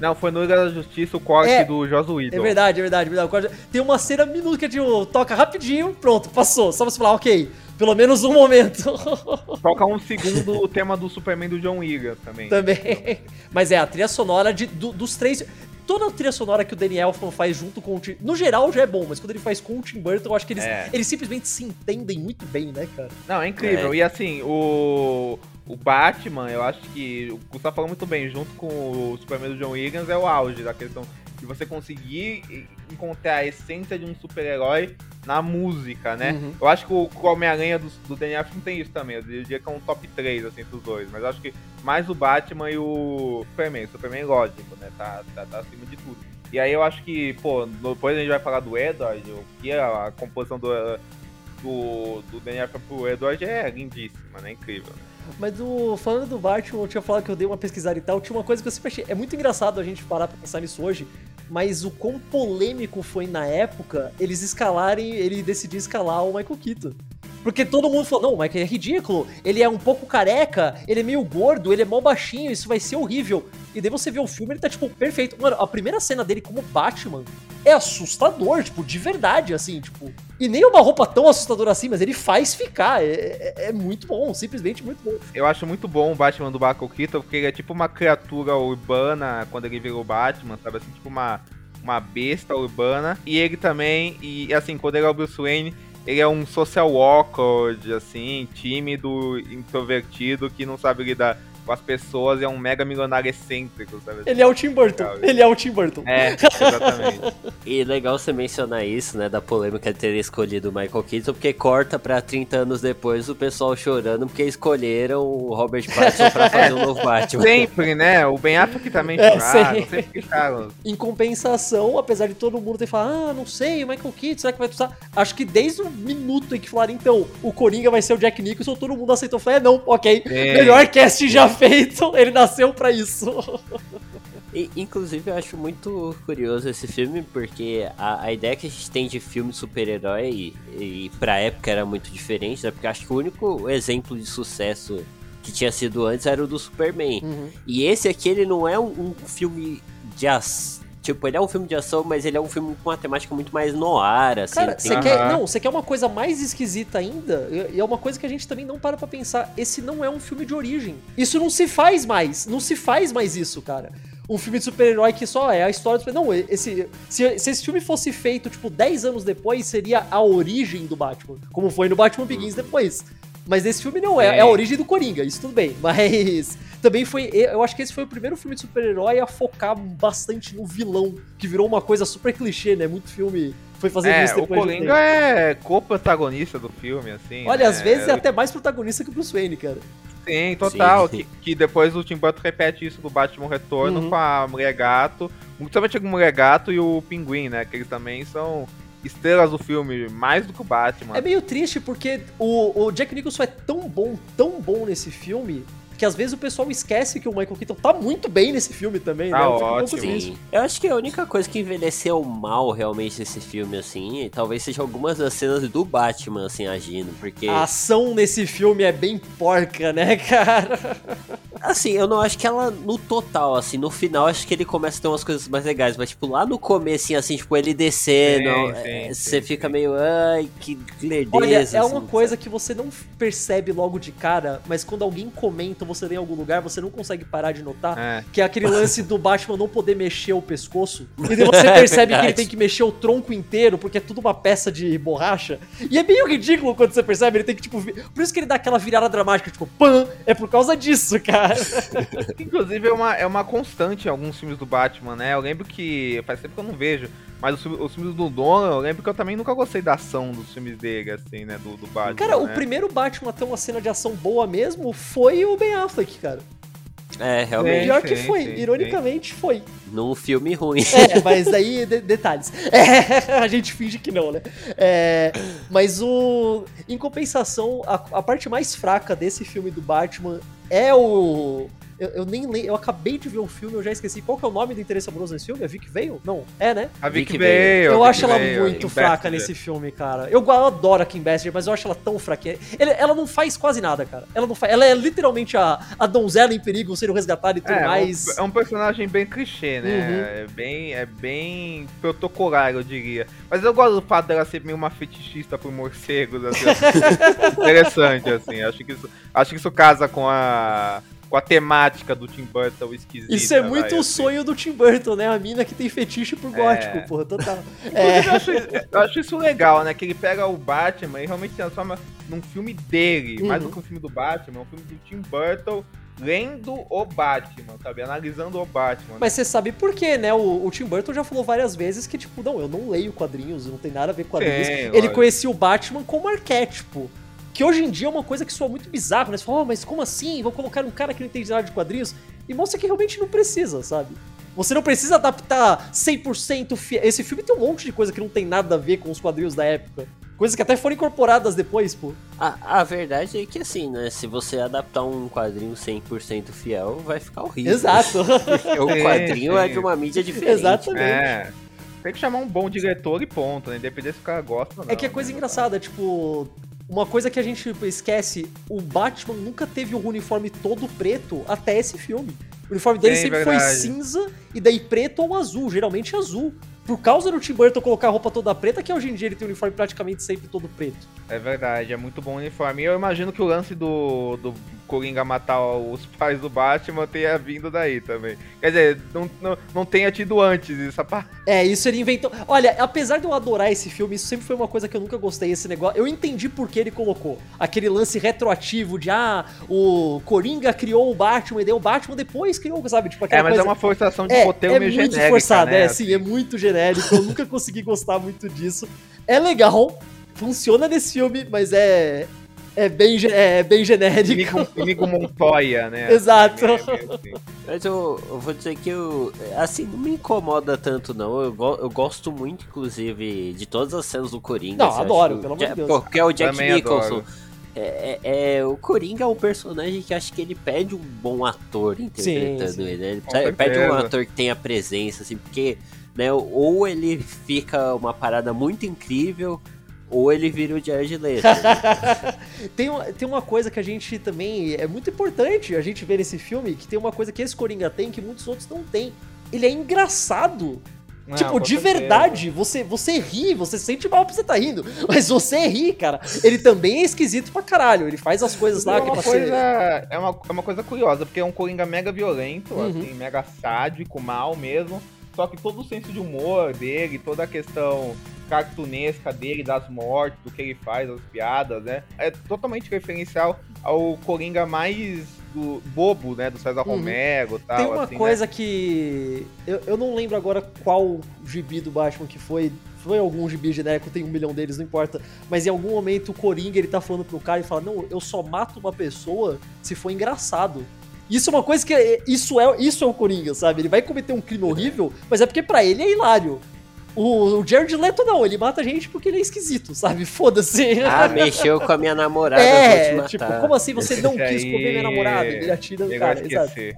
Não, foi no Liga da Justiça o corte É, do Joss Whedon. É verdade, é verdade, é verdade. Tem uma cena minúscula que tipo, toca rapidinho, pronto, passou. Só você falar, ok, pelo menos um momento Toca um segundo o tema do Superman do John Wigan também. também. Mas é, a trilha sonora de, do- dos três. Toda a trilha sonora que o Danny Elfman faz junto com o Tim... No geral já é bom, mas quando ele faz com o Tim Burton, eu acho que eles, É. eles simplesmente se entendem muito bem, né, cara? Não, é incrível. E assim, o, o Batman, eu acho que o Gustavo falou muito bem, junto com o Superman do John Williams, é o auge da questão de você conseguir encontrar a essência de um super-herói na música, né? Uhum. Eu acho que o, o Homem-Aranha do, do Daniel Elfman tem isso também. Eu diria que é um top 3, assim, entre os dois. Mas eu acho que mais o Batman e o Superman. O Superman, lógico, né? Tá, tá, tá acima de tudo. E aí eu acho que, pô, depois a gente vai falar do Edward, o que é a composição do, do, do Daniel Elfman pro Edward é lindíssima, né? Incrível. Mas o, falando do Batman, eu tinha falado que eu dei uma pesquisada e tal, tinha uma coisa que eu sempre achei. É muito engraçado a gente parar pra pensar nisso hoje, mas o quão polêmico foi na época eles escalarem, ele decidir escalar o Michael Keaton. Porque todo mundo falou, não, o Michael é ridículo, ele é um pouco careca, ele é meio gordo, ele é mó baixinho, isso vai ser horrível. E daí você vê o filme, ele tá, tipo, perfeito. Mano, a primeira cena dele como Batman é assustador, tipo, de verdade, assim, tipo. E nem uma roupa tão assustadora assim, mas ele faz ficar. É, é- é muito bom, simplesmente muito bom. Eu acho muito bom o Batman do Michael Keaton, porque ele é tipo uma criatura urbana quando ele virou Batman, sabe? Assim, tipo uma, uma besta urbana. E ele também, e assim, quando ele é o Bruce Wayne, ele é um social awkward, assim, tímido, introvertido, que não sabe lidar com as pessoas, e é um mega milionário excêntrico, sabe? Ele é o Tim Burton. Ele é o Tim Burton. É, exatamente. E legal você mencionar isso, né, da polêmica de ter escolhido o Michael Keaton, porque corta pra 30 anos depois o pessoal chorando porque escolheram o Robert Pattinson pra fazer um novo Batman. Sempre, né? O Ben Affleck também É, choraram, sempre. sempre ficaram. Em compensação, apesar de todo mundo ter falado, ah, não sei, o Michael Keaton, será que vai usar? Acho que desde o minuto em que falaram, então, o Coringa vai ser o Jack Nicholson, todo mundo aceitou. Falei, é, não, ok. É. Melhor cast já feito, ele nasceu pra isso. E, inclusive, eu acho muito curioso esse filme, porque a, a ideia que a gente tem de filme de super-herói, e, e pra época era muito diferente, né? Porque acho que o único exemplo de sucesso que tinha sido antes era o do Superman. E esse aqui, ele não é um, um filme de ação. Tipo, ele é um filme de ação, mas ele é um filme com uma temática muito mais no ar, assim. Cara, tem- você quer, Aham. não, você quer uma coisa mais esquisita ainda? E e é uma coisa que a gente também não para pra pensar. Esse não é um filme de origem. Isso não se faz mais. Não se faz mais isso, cara. Um filme de super-herói que só é a história do Não, esse, se, se esse filme fosse feito, tipo, 10 anos depois, seria a origem do Batman. Como foi no Batman Begins depois. Mas esse filme não é, É. é a origem do Coringa, isso tudo bem. Mas também foi. Eu acho que esse foi o primeiro filme de super-herói a focar bastante no vilão, que virou uma coisa super clichê, né? Muito filme foi fazendo É, isso o depois de um Coringa é co-protagonista do filme, assim. Olha, né? às vezes é É, até mais protagonista que o Bruce Wayne, cara. Sim, total. Sim. Que, que depois o Tim Burton repete isso do Batman Retorno Uhum. com a Mulher Gato. Principalmente com a Mulher Gato e o Pinguim, né? Que eles também são estrelas do filme, mais do que o Batman. É meio triste porque o, o Jack Nicholson é tão bom, tão bom nesse filme, que às vezes o pessoal esquece que o Michael Keaton tá muito bem nesse filme também, Tá né? Eu fico um pouco ótimo. Sim. Eu acho que a única coisa que envelheceu mal realmente nesse filme, assim, talvez seja algumas das cenas do Batman, assim, agindo, porque... A ação nesse filme é bem porca, né, cara? Assim, eu não acho que ela, no total, assim, no final, acho que ele começa a ter umas coisas mais legais, mas, tipo, lá no começo, assim, tipo, ele descendo, Sim, é, sim, você sim, fica sim. meio, ai, que lerdeza. Olha, é assim, uma coisa sabe? que você não percebe logo de cara, mas quando alguém comenta você vê em algum lugar, você não consegue parar de notar. É. Que é aquele lance do Batman não poder mexer o pescoço. E daí você percebe que ele tem que mexer o tronco inteiro, porque é tudo uma peça de borracha. E é meio ridículo quando você percebe, ele tem que, tipo. vi- Por isso que ele dá aquela virada dramática, tipo, pã! É por causa disso, cara. Inclusive é uma, é uma constante em alguns filmes do Batman, né? Eu lembro que. Faz tempo que eu não vejo. Mas os, filmes- os filmes do Nolan, eu lembro que eu também nunca gostei da ação dos filmes dele, assim, né? Do, do Batman. Cara, o né? primeiro Batman a ter uma cena de ação boa mesmo foi o Ben Affleck, cara. É, realmente, Sim, Pior que sim, foi, sim, ironicamente foi. num filme ruim. É, mas daí, de- detalhes. É, a gente finge que não, né? É, mas o. Em compensação, a, a parte mais fraca desse filme do Batman é o. Eu, eu nem lembro, eu acabei de ver o filme, eu já esqueci. Qual que é o nome do interesse amoroso nesse filme? É Vic Vale? Não, é, né? A Vic Vic Vale. Eu Vic acho ela muito fraca nesse filme, cara. Eu, eu adoro a Kim Basinger, mas eu acho ela tão fraquinha. Ele- ela não faz quase nada, cara. Ela não faz. Ela é literalmente a, a donzela em perigo sendo resgatada e tudo É, mais. um, é um personagem bem clichê, né? Uhum. É bem, é bem protocolar, eu diria. Mas eu gosto do fato dela ser meio uma fetichista por morcegos, assim. interessante, assim. Acho que, isso, acho que isso casa com a, com a temática do Tim Burton esquisita. Isso é muito o assim. sonho do Tim Burton, né? A mina que tem fetiche por gótico, É. porra, total. É. Eu, acho, eu acho isso legal, né? Que ele pega o Batman e realmente transforma num filme dele. Mais Uhum. do que um filme do Batman, é um filme do Tim Burton lendo o Batman, sabe? Analisando o Batman. Mas você sabe por quê, né? O, o Tim Burton já falou várias vezes que, tipo, não, eu não leio quadrinhos, não tem nada a ver com quadrinhos. Sim, Ele lógico. conhecia o Batman como arquétipo. Que hoje em dia é uma coisa que soa muito bizarro, né? Você fala, oh, mas como assim? Vou colocar um cara que não entende nada de quadrinhos. E mostra que realmente não precisa, sabe? Você não precisa adaptar 100% fiel. Esse filme tem um monte de coisa que não tem nada a ver com os quadrinhos da época. Coisas que até foram incorporadas depois, pô. A, a verdade é que assim, né? Se você adaptar um quadrinho 100% fiel, vai ficar horrível. Exato. Porque o Sim, quadrinho sim. é de uma mídia diferente. Exatamente. É. Tem que chamar um bom diretor e ponto, né? Independente se o cara gosta ou não. É que é coisa né? engraçada, tipo. Uma coisa que a gente esquece, o Batman nunca teve o uniforme todo preto até esse filme. O uniforme dele Sim, sempre foi verdade. cinza e daí preto ou azul, geralmente azul. Por causa do Tim Burton colocar a roupa toda preta, que hoje em dia ele tem o uniforme praticamente sempre todo preto. É verdade, é muito bom o uniforme. E eu imagino que o lance do, do Coringa matar os pais do Batman tenha vindo daí também. Quer dizer, não, não, não tenha tido antes essa parte. É, isso ele inventou. Olha, apesar de eu adorar esse filme, isso sempre foi uma coisa que eu nunca gostei, esse negócio. Eu entendi por que ele colocou aquele lance retroativo de, ah, o Coringa criou o Batman e daí o Batman depois criou, sabe? Tipo, aquela É, mas coisa... é uma forçação de É, roteiro é meio muito genérica, forçado, né? é, sim, é muito genérico. Eu nunca consegui gostar muito disso. É legal, funciona nesse filme, mas é é bem, é bem genérico. Inigo, Montoya, né? Exato. Assim, assim. Mas eu, eu vou dizer que eu, assim, não me incomoda tanto, não. Eu, go- eu gosto muito, inclusive, de todas as cenas do Coringa. Não, assim, adoro, acho- pelo amor de Deus. Porque é o Jack Também Nicholson. adoro. É, é- é- o Coringa é um personagem que acho que ele pede um bom ator interpretando sim. ele, né? Ele Com pede- um ator que tenha presença, assim, porque, né, ou ele fica uma parada muito incrível, ou ele vira o Jared Leto. né? tem, uma, tem uma coisa que a gente também. É muito importante a gente ver nesse filme, que tem uma coisa que esse Coringa tem que muitos outros não têm. Ele é engraçado. Não, tipo, com de certeza. verdade, você, você ri, você sente mal porque você tá rindo, mas você ri, cara. Ele também é esquisito pra caralho. Ele faz as coisas lá é que uma pra coisa, ser. é, uma, é uma coisa curiosa, porque é um Coringa mega violento, Uhum. assim, mega sádico, mal mesmo. Só que todo o senso de humor dele, toda a questão cartunesca dele, das mortes, do que ele faz, as piadas, né? É totalmente referencial ao Coringa mais do bobo, né? Do César Uhum. Romero e tal. Tem uma assim, né? coisa que. Eu, eu não lembro agora qual gibi do Batman que foi. Foi algum gibi genérico, tem um milhão deles, não importa. Mas em algum momento o Coringa ele tá falando pro cara e fala: Não, eu só mato uma pessoa se for engraçado. Isso é uma coisa que. é- Isso é, isso é o Coringa, sabe? Ele vai cometer um crime horrível, mas é porque pra ele é hilário. O, o Jared Leto não, ele mata a gente porque ele é esquisito, sabe? Foda-se. ah, mexeu com a minha namorada, é, vou te matar. tipo, como assim você não Esse quis comer minha aí- namorada? Ele atira no cara, exato. esquecer.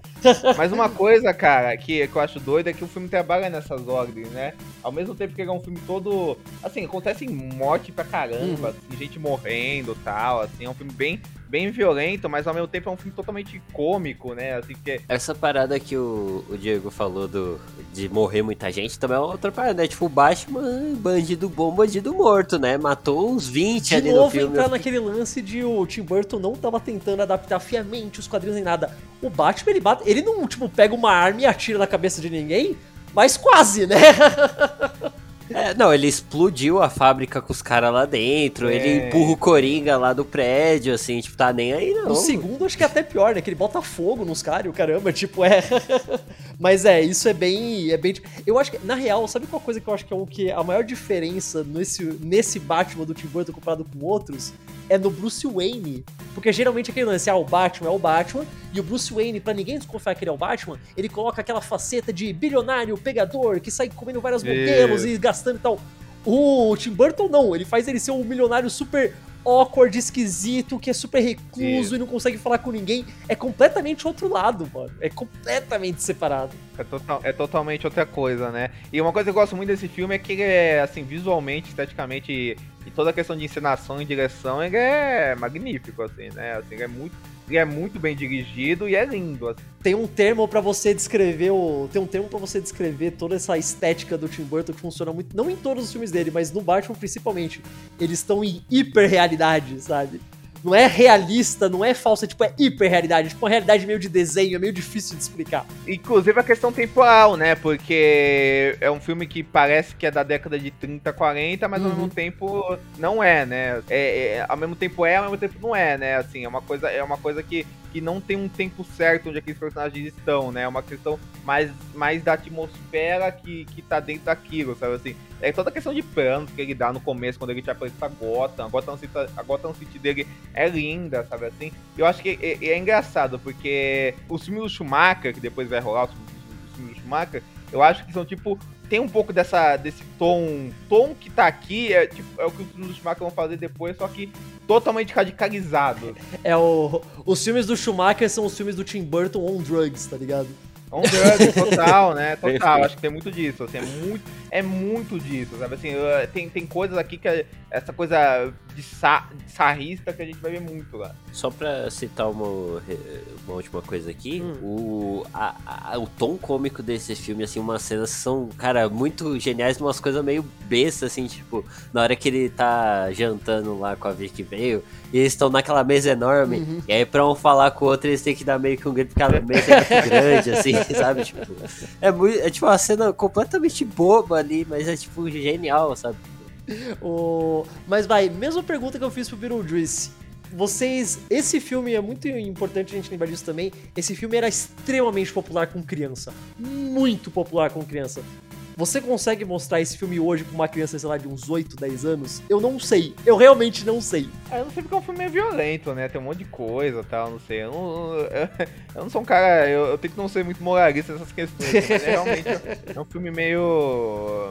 Mas uma coisa, cara, que, que eu acho doido é que o filme trabalha nessas ordens, né? Ao mesmo tempo que ele é um filme todo. Assim, acontece morte pra caramba, Uhum. assim, gente morrendo e tal. Assim, é um filme bem, bem violento, mas ao mesmo tempo é um filme totalmente cômico, né? Assim, que Essa parada que o, o Diego falou do, de morrer muita gente também é outra parada, né? Tipo, o Batman, bandido bom, bandido morto, né? Matou uns 20 De ali no novo filme. entrar naquele lance de o Tim Burton não tava tentando adaptar fiamente os quadrinhos nem nada. O Batman, ele bate, ele não, tipo, pega uma arma e atira na cabeça de ninguém, mas quase, né? É, não, ele explodiu a fábrica com os caras lá dentro, É. ele empurra o Coringa lá do prédio, assim, tipo, tá nem aí não. No segundo, acho que é até pior, né? Que ele bota fogo nos caras e o caramba, tipo, é. Mas é, isso é bem. É bem. Eu acho que, na real, sabe qual coisa que eu acho que é o que a maior diferença nesse, nesse Batman do Tim Burton comparado com outros? É no Bruce Wayne. Porque geralmente aquele lance, ah, o Batman é o Batman, e o Bruce Wayne, pra ninguém desconfiar que ele é o Batman, ele coloca aquela faceta de bilionário, pegador, que sai comendo vários modelos e gastando e tal. O Tim Burton não, ele faz ele ser um milionário super awkward, esquisito, que é super recluso Isso. e não consegue falar com ninguém. É completamente outro lado, mano. É completamente separado. é, total- é totalmente outra coisa, né? E uma coisa que eu gosto muito desse filme é que ele é, assim, visualmente, esteticamente e, e toda a questão de encenação e direção, ele é magnífico, assim, né? Assim, ele é muito, é muito bem dirigido e é lindo, assim. Tem um termo pra você descrever o. Tem um termo para você descrever toda essa estética do Tim Burton que funciona muito. Não em todos os filmes dele, mas no Batman principalmente. Eles estão em hiperrealidade, sabe? Não é realista, não é falsa, tipo, é hiper-realidade. Tipo, uma realidade meio de desenho, é meio difícil de explicar. Inclusive a questão temporal, né? Porque é um filme que parece que é da década de 30, 40, mas ao Uhum. mesmo tempo não é, né? É, é- ao mesmo tempo é, ao mesmo tempo não é, né? Assim, é uma coisa, é uma coisa que, que não tem um tempo certo onde aqueles personagens estão, né? É uma questão mais, mais da atmosfera que, que tá dentro daquilo, sabe assim? É toda a questão de planos que ele dá no começo, quando ele te apresenta a Gotham. A Gotham City, a Gotham City dele é linda, sabe assim? Eu acho que é, é engraçado, porque os filmes do Schumacher, que depois vai rolar os filmes do Schumacher, eu acho que são tipo. Tem um pouco dessa, desse tom. Tom que tá aqui é, tipo, é o que os filmes do Schumacher vão fazer depois, só que totalmente radicalizado. É o. Os filmes do Schumacher são os filmes do Tim Burton on drugs, tá ligado? On drugs, total, né? Total. Acho que tem muito disso, assim, é muito, é muito disso, sabe? Assim, eu- tem, tem coisas aqui que é essa coisa de, sa, de sarrista que a gente vai ver muito lá. Só pra citar uma, uma última coisa aqui, Hum. o, a- a- o tom cômico desse filme, assim, umas cenas são, cara, muito geniais, umas coisas meio bestas, assim, tipo, na hora que ele tá jantando lá com a Vicky veio, e eles estão naquela mesa enorme, Uhum. e aí pra um falar com o outro, eles têm que dar meio que um grito, porque a mesa é muito grande, assim, sabe? Tipo, é, muito, é tipo uma cena completamente boba ali, mas é, tipo, genial, sabe? O... Mas vai, mesma pergunta que eu fiz pro Beetlejuice. Vocês. Esse filme é muito importante a gente lembrar disso também. Esse filme era extremamente popular com criança. Muito popular com criança. Você consegue mostrar esse filme hoje pra uma criança, sei lá, de uns 8, 10 anos? Eu não sei. Eu realmente não sei. Ah, eu não sei porque é um filme meio violento, né? Tem um monte de coisa e tal, não sei. Eu não, eu, eu não sou um cara. Eu, eu tento não ser muito moralista nessas questões. Mas é realmente é um filme meio.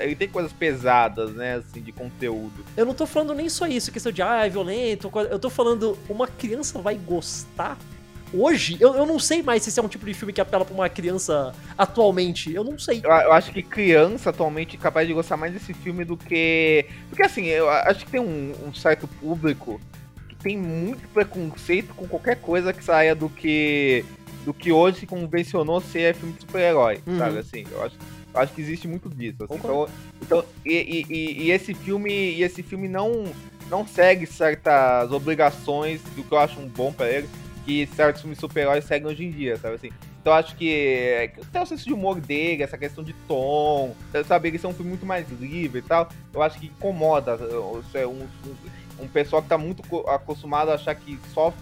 Ele tem coisas pesadas, né? Assim, de conteúdo. Eu não tô falando nem só isso, questão de, ah, é violento. Eu tô falando, uma criança vai gostar hoje? Eu, eu não sei mais se esse é um tipo de filme que apela pra uma criança atualmente. Eu não sei. Eu, eu acho que criança atualmente é capaz de gostar mais desse filme do que. Porque assim, eu acho que tem um, um certo público que tem muito preconceito com qualquer coisa que saia do que. do que hoje se convencionou ser filme de super-herói, Uhum. sabe? Assim, eu acho, eu acho que existe muito disso. assim. Então, então e, e- e- esse filme. E esse filme não, não segue certas obrigações do que eu acho um bom pra ele. Que certos filmes super-heróis seguem hoje em dia, sabe assim? Então acho que que até o senso de humor dele, essa questão de tom, sabe, eles são um filme muito mais livre e tal, eu acho que incomoda uh, um, um, um pessoal que tá muito co- acostumado a achar que só,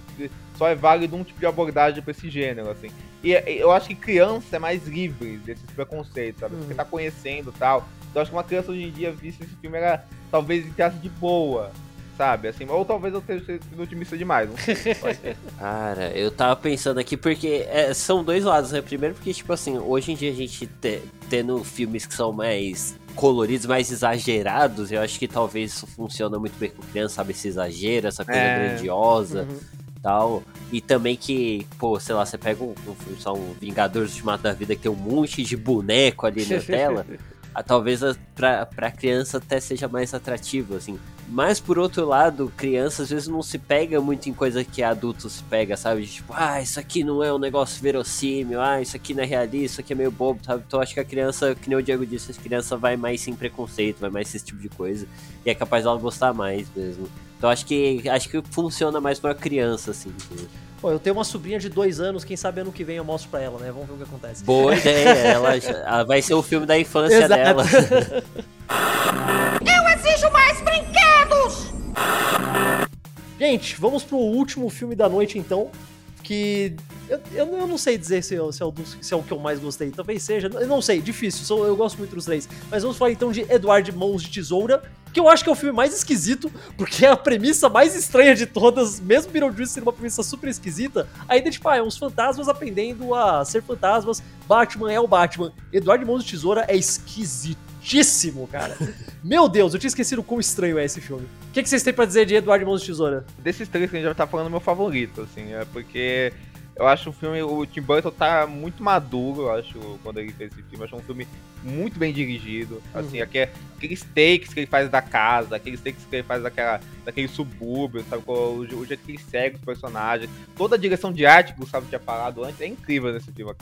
só é válido um tipo de abordagem pra esse gênero, assim. E eu acho que criança é mais livre desses preconceitos, sabe? Porque Uhum. tá conhecendo e tal. Então eu acho que uma criança hoje em dia, visse esse filme, era talvez entrasse de boa, sabe? Assim, ou talvez eu esteja sendo otimista demais, não sei. Cara, eu tava pensando aqui porque é, são dois lados, né? Primeiro porque, tipo assim, hoje em dia a gente te- tendo filmes que são mais coloridos, mais exagerados, eu acho que talvez isso funciona muito bem com criança, sabe? Esse exagero, essa coisa É. grandiosa Uhum. tal. E também que, pô, sei lá, você pega um, um, só um Vingadores Ultimato da Vida que tem um monte de boneco ali na tela, talvez a- pra, pra criança até seja mais atrativo, assim. Mas por outro lado, criança às vezes não se pega muito em coisa que adulto se pega, sabe? Tipo, ah, isso aqui não é um negócio verossímil, ah, isso aqui não é realista, isso aqui é meio bobo, sabe? Então acho que a criança, que nem o Diego disse, a criança vai mais sem preconceito, vai mais esse tipo de coisa. E é capaz dela gostar mais mesmo. Então acho que acho que funciona mais pra criança, assim. Pô, eu tenho uma sobrinha de dois anos, quem sabe ano que vem eu mostro pra ela, né? Vamos ver o que acontece. Boa ideia, ela, ela vai ser o filme da infância Exato. dela. Gente, vamos pro último filme da noite então. Que eu, eu, eu não sei dizer se, é o- se, é o se é o que eu mais gostei. Talvez seja. Eu não sei, difícil. sou- eu gosto muito dos três. Mas vamos falar então de Eduardo Mãos de Tesoura. Que eu acho que é o filme mais esquisito, porque é a premissa mais estranha de todas, mesmo Beetlejuice sendo uma premissa super esquisita, ainda, tipo, ah, é uns fantasmas aprendendo a ser fantasmas, Batman é o Batman. Eduardo Mãos de Tesoura é esquisitíssimo, cara. Meu Deus, eu tinha esquecido o quão estranho é esse filme. O que, que vocês têm pra dizer de Eduardo Mãos de Tesoura? desses três que a gente já tá falando, é meu favorito, assim, é porque eu acho o filme, o Tim Burton tá muito maduro, eu acho, quando ele fez esse filme, eu acho um filme muito bem dirigido, assim, Uhum. aque- aqueles takes que ele faz da casa, aqueles takes que ele faz daquela, daquele subúrbio, sabe? O, o jeito que ele segue os personagens. Toda a direção de arte que o Gustavo tinha falado antes é incrível nesse filme.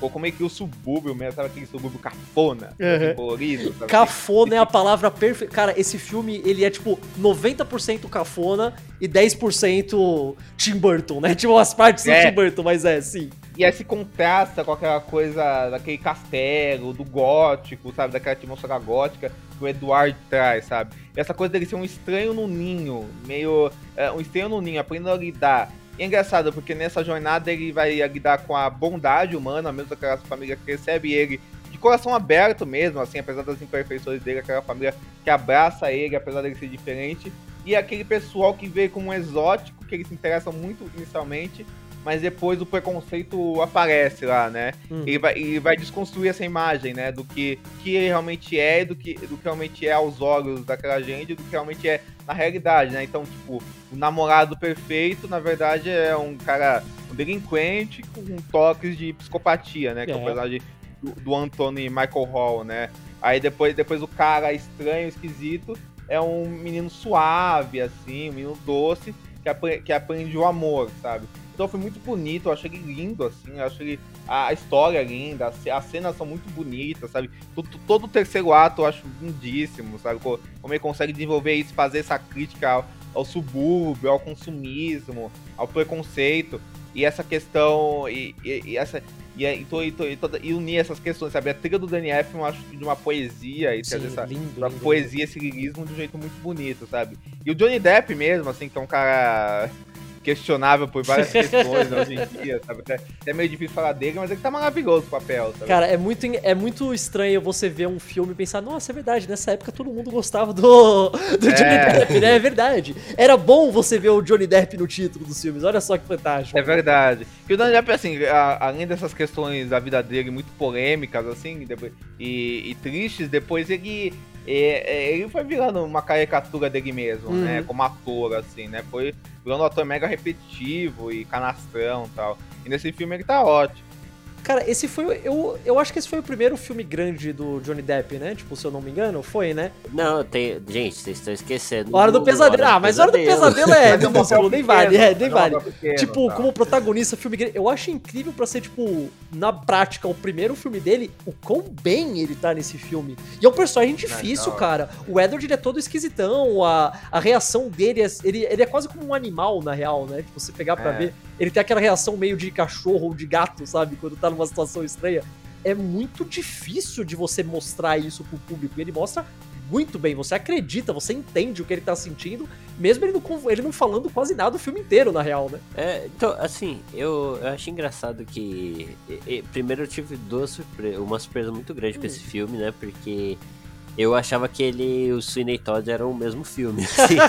Ou como é que o subúrbio mesmo, sabe? Aquele subúrbio cafona, uhum. colorido. Sabe? Cafona é a palavra perfeita. Cara, esse filme, ele é tipo 90% cafona e 10% Tim Burton, né? Tipo, as partes é. do Tim Burton, mas é, sim. E aí se contrasta com aquela coisa daquele castelo, do gótico, sabe? Daquela atmosfera gótica que o Eduardo traz, sabe? E essa coisa dele ser um estranho no ninho, meio. É, um estranho no ninho, aprendendo a lidar. E é engraçado, porque nessa jornada ele vai lidar com a bondade humana, mesmo aquela família que recebe ele de coração aberto mesmo, assim, apesar das imperfeições dele, aquela família que abraça ele, apesar dele ser diferente. E aquele pessoal que vê como um exótico, que ele se interessa muito inicialmente, mas depois o preconceito aparece lá, né? Hum. Ele, vai, ele vai desconstruir essa imagem, né? Do que, que ele realmente é, do que, do que realmente é aos olhos daquela gente, do que realmente é na realidade, né? Então, tipo, o namorado perfeito, na verdade, é um cara, um delinquente com toques de psicopatia, né? Que é, é o personagem do, do Anthony Michael Hall, né? Aí depois, depois o cara estranho, esquisito, é um menino suave, assim, um menino doce, que, aprende, que aprende o amor, sabe? Então foi muito bonito, eu achei ele lindo, assim, eu achei a história é linda, as cenas são muito bonitas, sabe? Todo, o terceiro ato eu acho lindíssimo, sabe? Como ele consegue desenvolver isso, fazer essa crítica ao, ao subúrbio, ao consumismo, ao preconceito, e essa questão, e, e, e essa, e, e, e, toda, e, unir essas questões, sabe? A trilha do Danny F, eu acho de uma poesia e Sim, essa lindo, uma lindo, poesia, esse lirismo de um jeito muito bonito, sabe? E o Johnny Depp mesmo, assim, que é um cara questionável por várias questões hoje em dia, sabe? Até, é meio difícil falar dele, mas ele tá maravilhoso o papel, sabe? Cara, é muito, é muito estranho você ver um filme e pensar, nossa, é verdade, nessa época todo mundo gostava do, do é. Johnny Depp, né? É verdade. Era bom você ver o Johnny Depp no título dos filmes, olha só que fantástico. É verdade. E o Johnny Depp, assim, a, além dessas questões da vida dele muito polêmicas, assim, e, e tristes, depois ele é, ele foi virando uma caricatura dele mesmo, uhum. né? Como ator, assim, né? Foi virando um ator mega repetitivo e canastrão e tal. E nesse filme ele tá ótimo. Cara, esse foi. Eu, eu acho que esse foi o primeiro filme grande do Johnny Depp, né? Tipo, se eu não me engano, foi, né? Não, tem. Gente, vocês estão esquecendo. Hora do Pesadelo. Ah, mas Hora do Pesadelo é minúsculo, nem vale. É, nem vale. tipo, tá. como protagonista, filme grande. Eu acho incrível pra ser, tipo, na prática, o primeiro filme dele, o quão bem ele tá nesse filme. E é um personagem difícil, cara. O Edward ele é todo esquisitão, a, a reação dele é. Ele, ele é quase como um animal, na real, né? Tipo, você pegar pra é. ver. Ele tem aquela reação meio de cachorro ou de gato, sabe? Quando tá numa situação estranha. É muito difícil de você mostrar isso pro público. E ele mostra muito bem. Você acredita, você entende o que ele tá sentindo, mesmo ele não, ele não falando quase nada o filme inteiro, na real, né? É, então, assim, eu, eu acho engraçado que. E, e, primeiro eu tive duas surpresas, uma surpresa muito grande hum. com esse filme, né? Porque eu achava que ele o Sweeney Todd era o mesmo filme. Assim.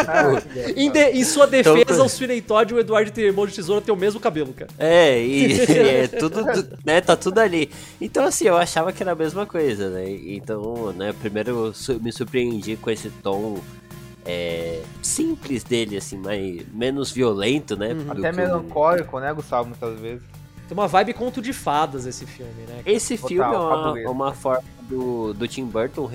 então, tipo, em, de, em, sua defesa, então, o Sweeney Todd e o Eduardo Irmão de Tesoura têm o mesmo cabelo, cara. É, e, é tudo, né, tá tudo ali. Então, assim, eu achava que era a mesma coisa, né? Então, né, primeiro eu me surpreendi com esse tom é, simples dele, assim, mais, menos violento, né? Hum, até melancólico, né, Gustavo, muitas vezes. Tem uma vibe conto de fadas esse filme, né? Esse filme é uma, uma forma do, do Tim Burton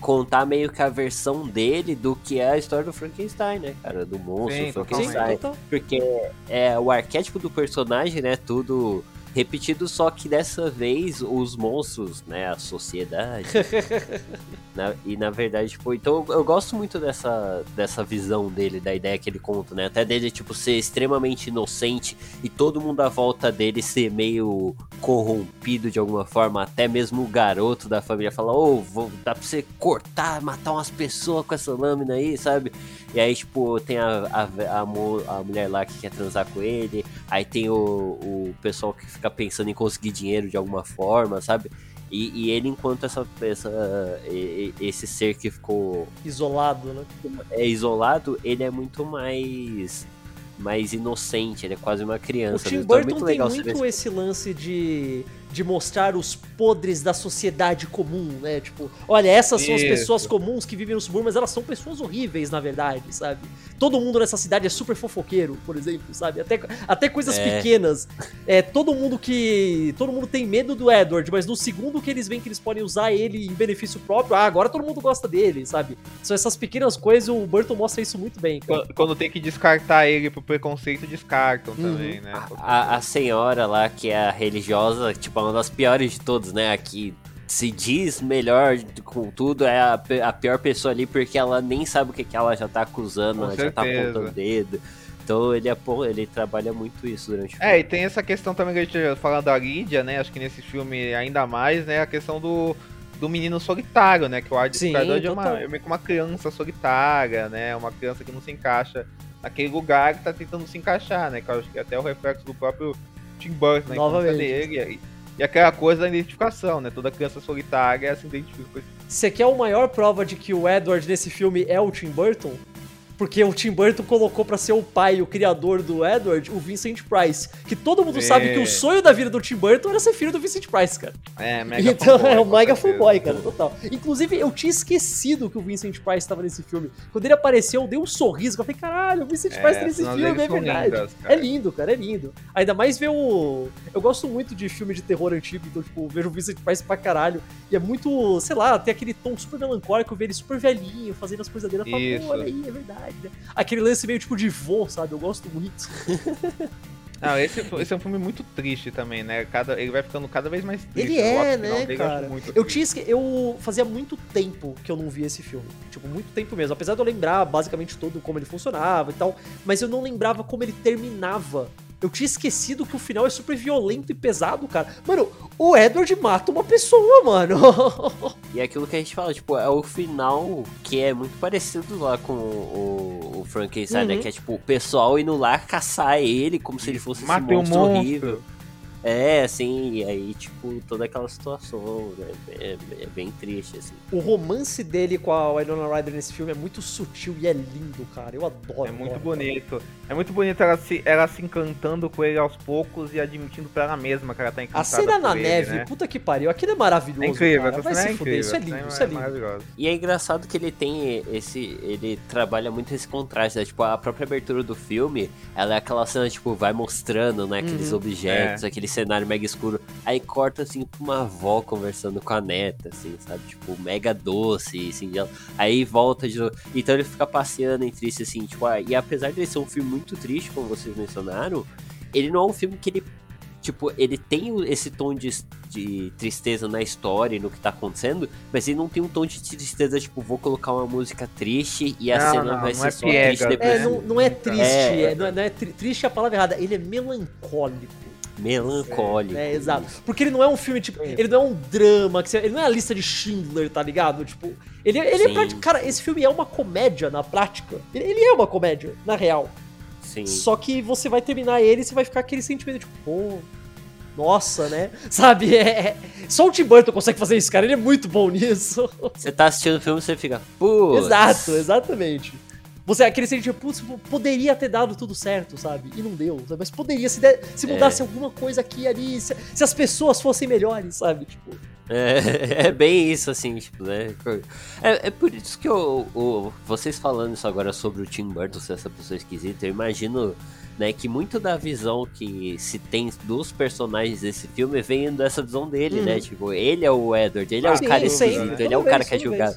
contar meio que a versão dele do que é a história do Frankenstein, né, cara? Do monstro, Sim, Frankenstein. Sim, porque é o arquétipo do personagem, né? Tudo repetido, só que dessa vez os monstros, né, a sociedade. na, e na verdade, tipo, então eu, eu, gosto muito dessa, dessa visão dele, da ideia que ele conta, né? Até dele, tipo, ser extremamente inocente e todo mundo à volta dele ser meio corrompido de alguma forma, até mesmo o garoto da família fala, ô, oh, dá pra você cortar, matar umas pessoas com essa lâmina aí, sabe? E aí, tipo, tem a, a, a, a mulher lá que quer transar com ele, aí tem o, o pessoal que fica pensando em conseguir dinheiro de alguma forma, sabe? E, e, ele, enquanto essa, essa, esse ser que ficou. Isolado, né? É isolado, ele é muito mais. Mais inocente, ele é quase uma criança. O Tim então é Burton é muito tem muito esse lance de de mostrar os podres da sociedade comum, né? Tipo, olha, essas são as Isso. pessoas comuns que vivem no subúrbio, mas elas são pessoas horríveis, na verdade, sabe? Todo mundo nessa cidade é super fofoqueiro, por exemplo, sabe? Até, até coisas É. pequenas. É, todo mundo que. Todo mundo tem medo do Edward, mas no segundo que eles veem que eles podem usar ele em benefício próprio, ah, agora todo mundo gosta dele, sabe? São essas pequenas coisas, o Burton mostra isso muito bem, cara. Quando, quando tem que descartar ele pro preconceito, descartam Uhum. também, né? A, a senhora lá, que é a religiosa, tipo, uma das piores de todos, né? A que se diz melhor com tudo, é a, a pior pessoa ali, porque ela nem sabe o que, que ela já tá acusando, Com ela já tá apontando o dedo. Então ele, apo- ele trabalha muito isso durante o É, e tem essa questão também que a gente falando da Lídia, né? Acho que nesse filme ainda mais, né? A questão do, do menino solitário, né? Que o Ard Edward é, uma, é meio que uma criança solitária, né? Uma criança que não se encaixa naquele lugar que tá tentando se encaixar, né? Que eu acho que até é o reflexo do próprio Tim Burton infância Novamente. dele. E, e aquela coisa da identificação, né? Toda criança solitária se identifica com esse Você quer a maior prova de que o Edward nesse filme é o Tim Burton? Porque o Tim Burton colocou pra ser o pai, o criador do Edward, o Vincent Price. Que todo mundo É. sabe que o sonho da vida do Tim Burton era ser filho do Vincent Price, cara. É, mega então fanboy, é o mega fanboy, cara, total. Inclusive, eu tinha esquecido que o Vincent Price estava nesse filme. Quando ele apareceu, eu dei um sorriso. Eu falei, caralho, o Vincent É, Price tá nesse filme, é verdade. lindas, é lindo, cara, é lindo. Ainda mais ver o. Eu gosto muito de filme de terror antigo, então, tipo, vejo o Vincent Price pra caralho. E é muito, sei lá, tem aquele tom super melancólico, ver ele super velhinho, fazendo as coisas dele. Eu falo, olha aí, é verdade? Aquele lance meio tipo de vô, sabe? Eu gosto muito. Não, esse, esse é um filme muito triste também, né? Cada, ele vai ficando cada vez mais triste. Ele Eu é, né, dele, eu cara? Eu triste. tinha. Eu fazia muito tempo que eu não via esse filme. Tipo, muito tempo mesmo. Apesar de eu lembrar basicamente todo como ele funcionava e tal, mas eu não lembrava como ele terminava. Eu tinha esquecido que o final é super violento e pesado, cara. Mano, o Edward mata uma pessoa, mano. E é aquilo que a gente fala, tipo, é o final que é muito parecido lá com o, o Frankenstein, né? Uhum. Que é tipo, o pessoal indo lá caçar ele como se ele fosse esse Matei um monstro monstro. horrível. É, assim, e aí, tipo, toda aquela situação, né? É, é bem triste, assim. o romance dele com a Winona Ryder nesse filme é muito sutil e é lindo, cara. Eu adoro. É muito adoro. bonito. É muito bonito ela se, ela se encantando com ele aos poucos e admitindo pra ela mesma que ela tá encantada A cena na ele, neve, né? puta que pariu. Aquilo é maravilhoso. É incrível, cara. Vai se é fuder. incrível. Isso é lindo, isso é lindo. maravilhosa. E é engraçado que ele tem esse. Ele trabalha muito esse contraste, né? Tipo, a própria abertura do filme, ela é aquela cena, tipo, vai mostrando, né? Aqueles Uhum. objetos, É. cenário mega escuro. Aí corta, assim, pra uma avó conversando com a neta, assim, sabe? Tipo, mega doce, assim. Aí volta de novo. Então ele fica passeando entre isso, assim, tipo, ah, e apesar de ser um filme muito triste, como vocês mencionaram, ele não é um filme que ele. Tipo, ele tem esse tom de, de tristeza na história e no que tá acontecendo, mas ele não tem um tom de tristeza, tipo, vou colocar uma música triste e a Não, cena não, vai não ser é só piegas, triste depois. É, não, não é triste, É. é, não é, não é tri- triste é a palavra errada, ele é melancólico. Melancólico. É, exato. Porque ele não é um filme, tipo, ele não é um drama, que você- ele não é a lista de Schindler, tá ligado? Tipo, ele, ele é Sim. prático. Cara, esse filme é uma comédia na prática. Ele, ele é uma comédia, na real. Sim. Só que você vai terminar ele e você vai ficar aquele sentimento, tipo, pô. Nossa, né? Sabe? É, só o Tim Burton consegue fazer isso, cara. Ele é muito bom nisso. Você tá assistindo o filme você fica, putz. Exato, exatamente. Você aquele sentimento, putz, poderia ter dado tudo certo, sabe? E não deu, sabe? Mas poderia, se, der- se mudasse alguma coisa aqui e ali, se, se as pessoas fossem melhores, sabe? Tipo, É, é bem isso, assim, tipo, né? É, é por isso que eu, o- vocês falando isso agora sobre o Tim Burton ser essa pessoa esquisita, eu imagino né, que muito da visão que se tem dos personagens desse filme vem dessa visão dele, Uhum. né? Tipo, ele é o Edward, ele é Ah, o sim, cara esquisito, ele é o cara que é julgado.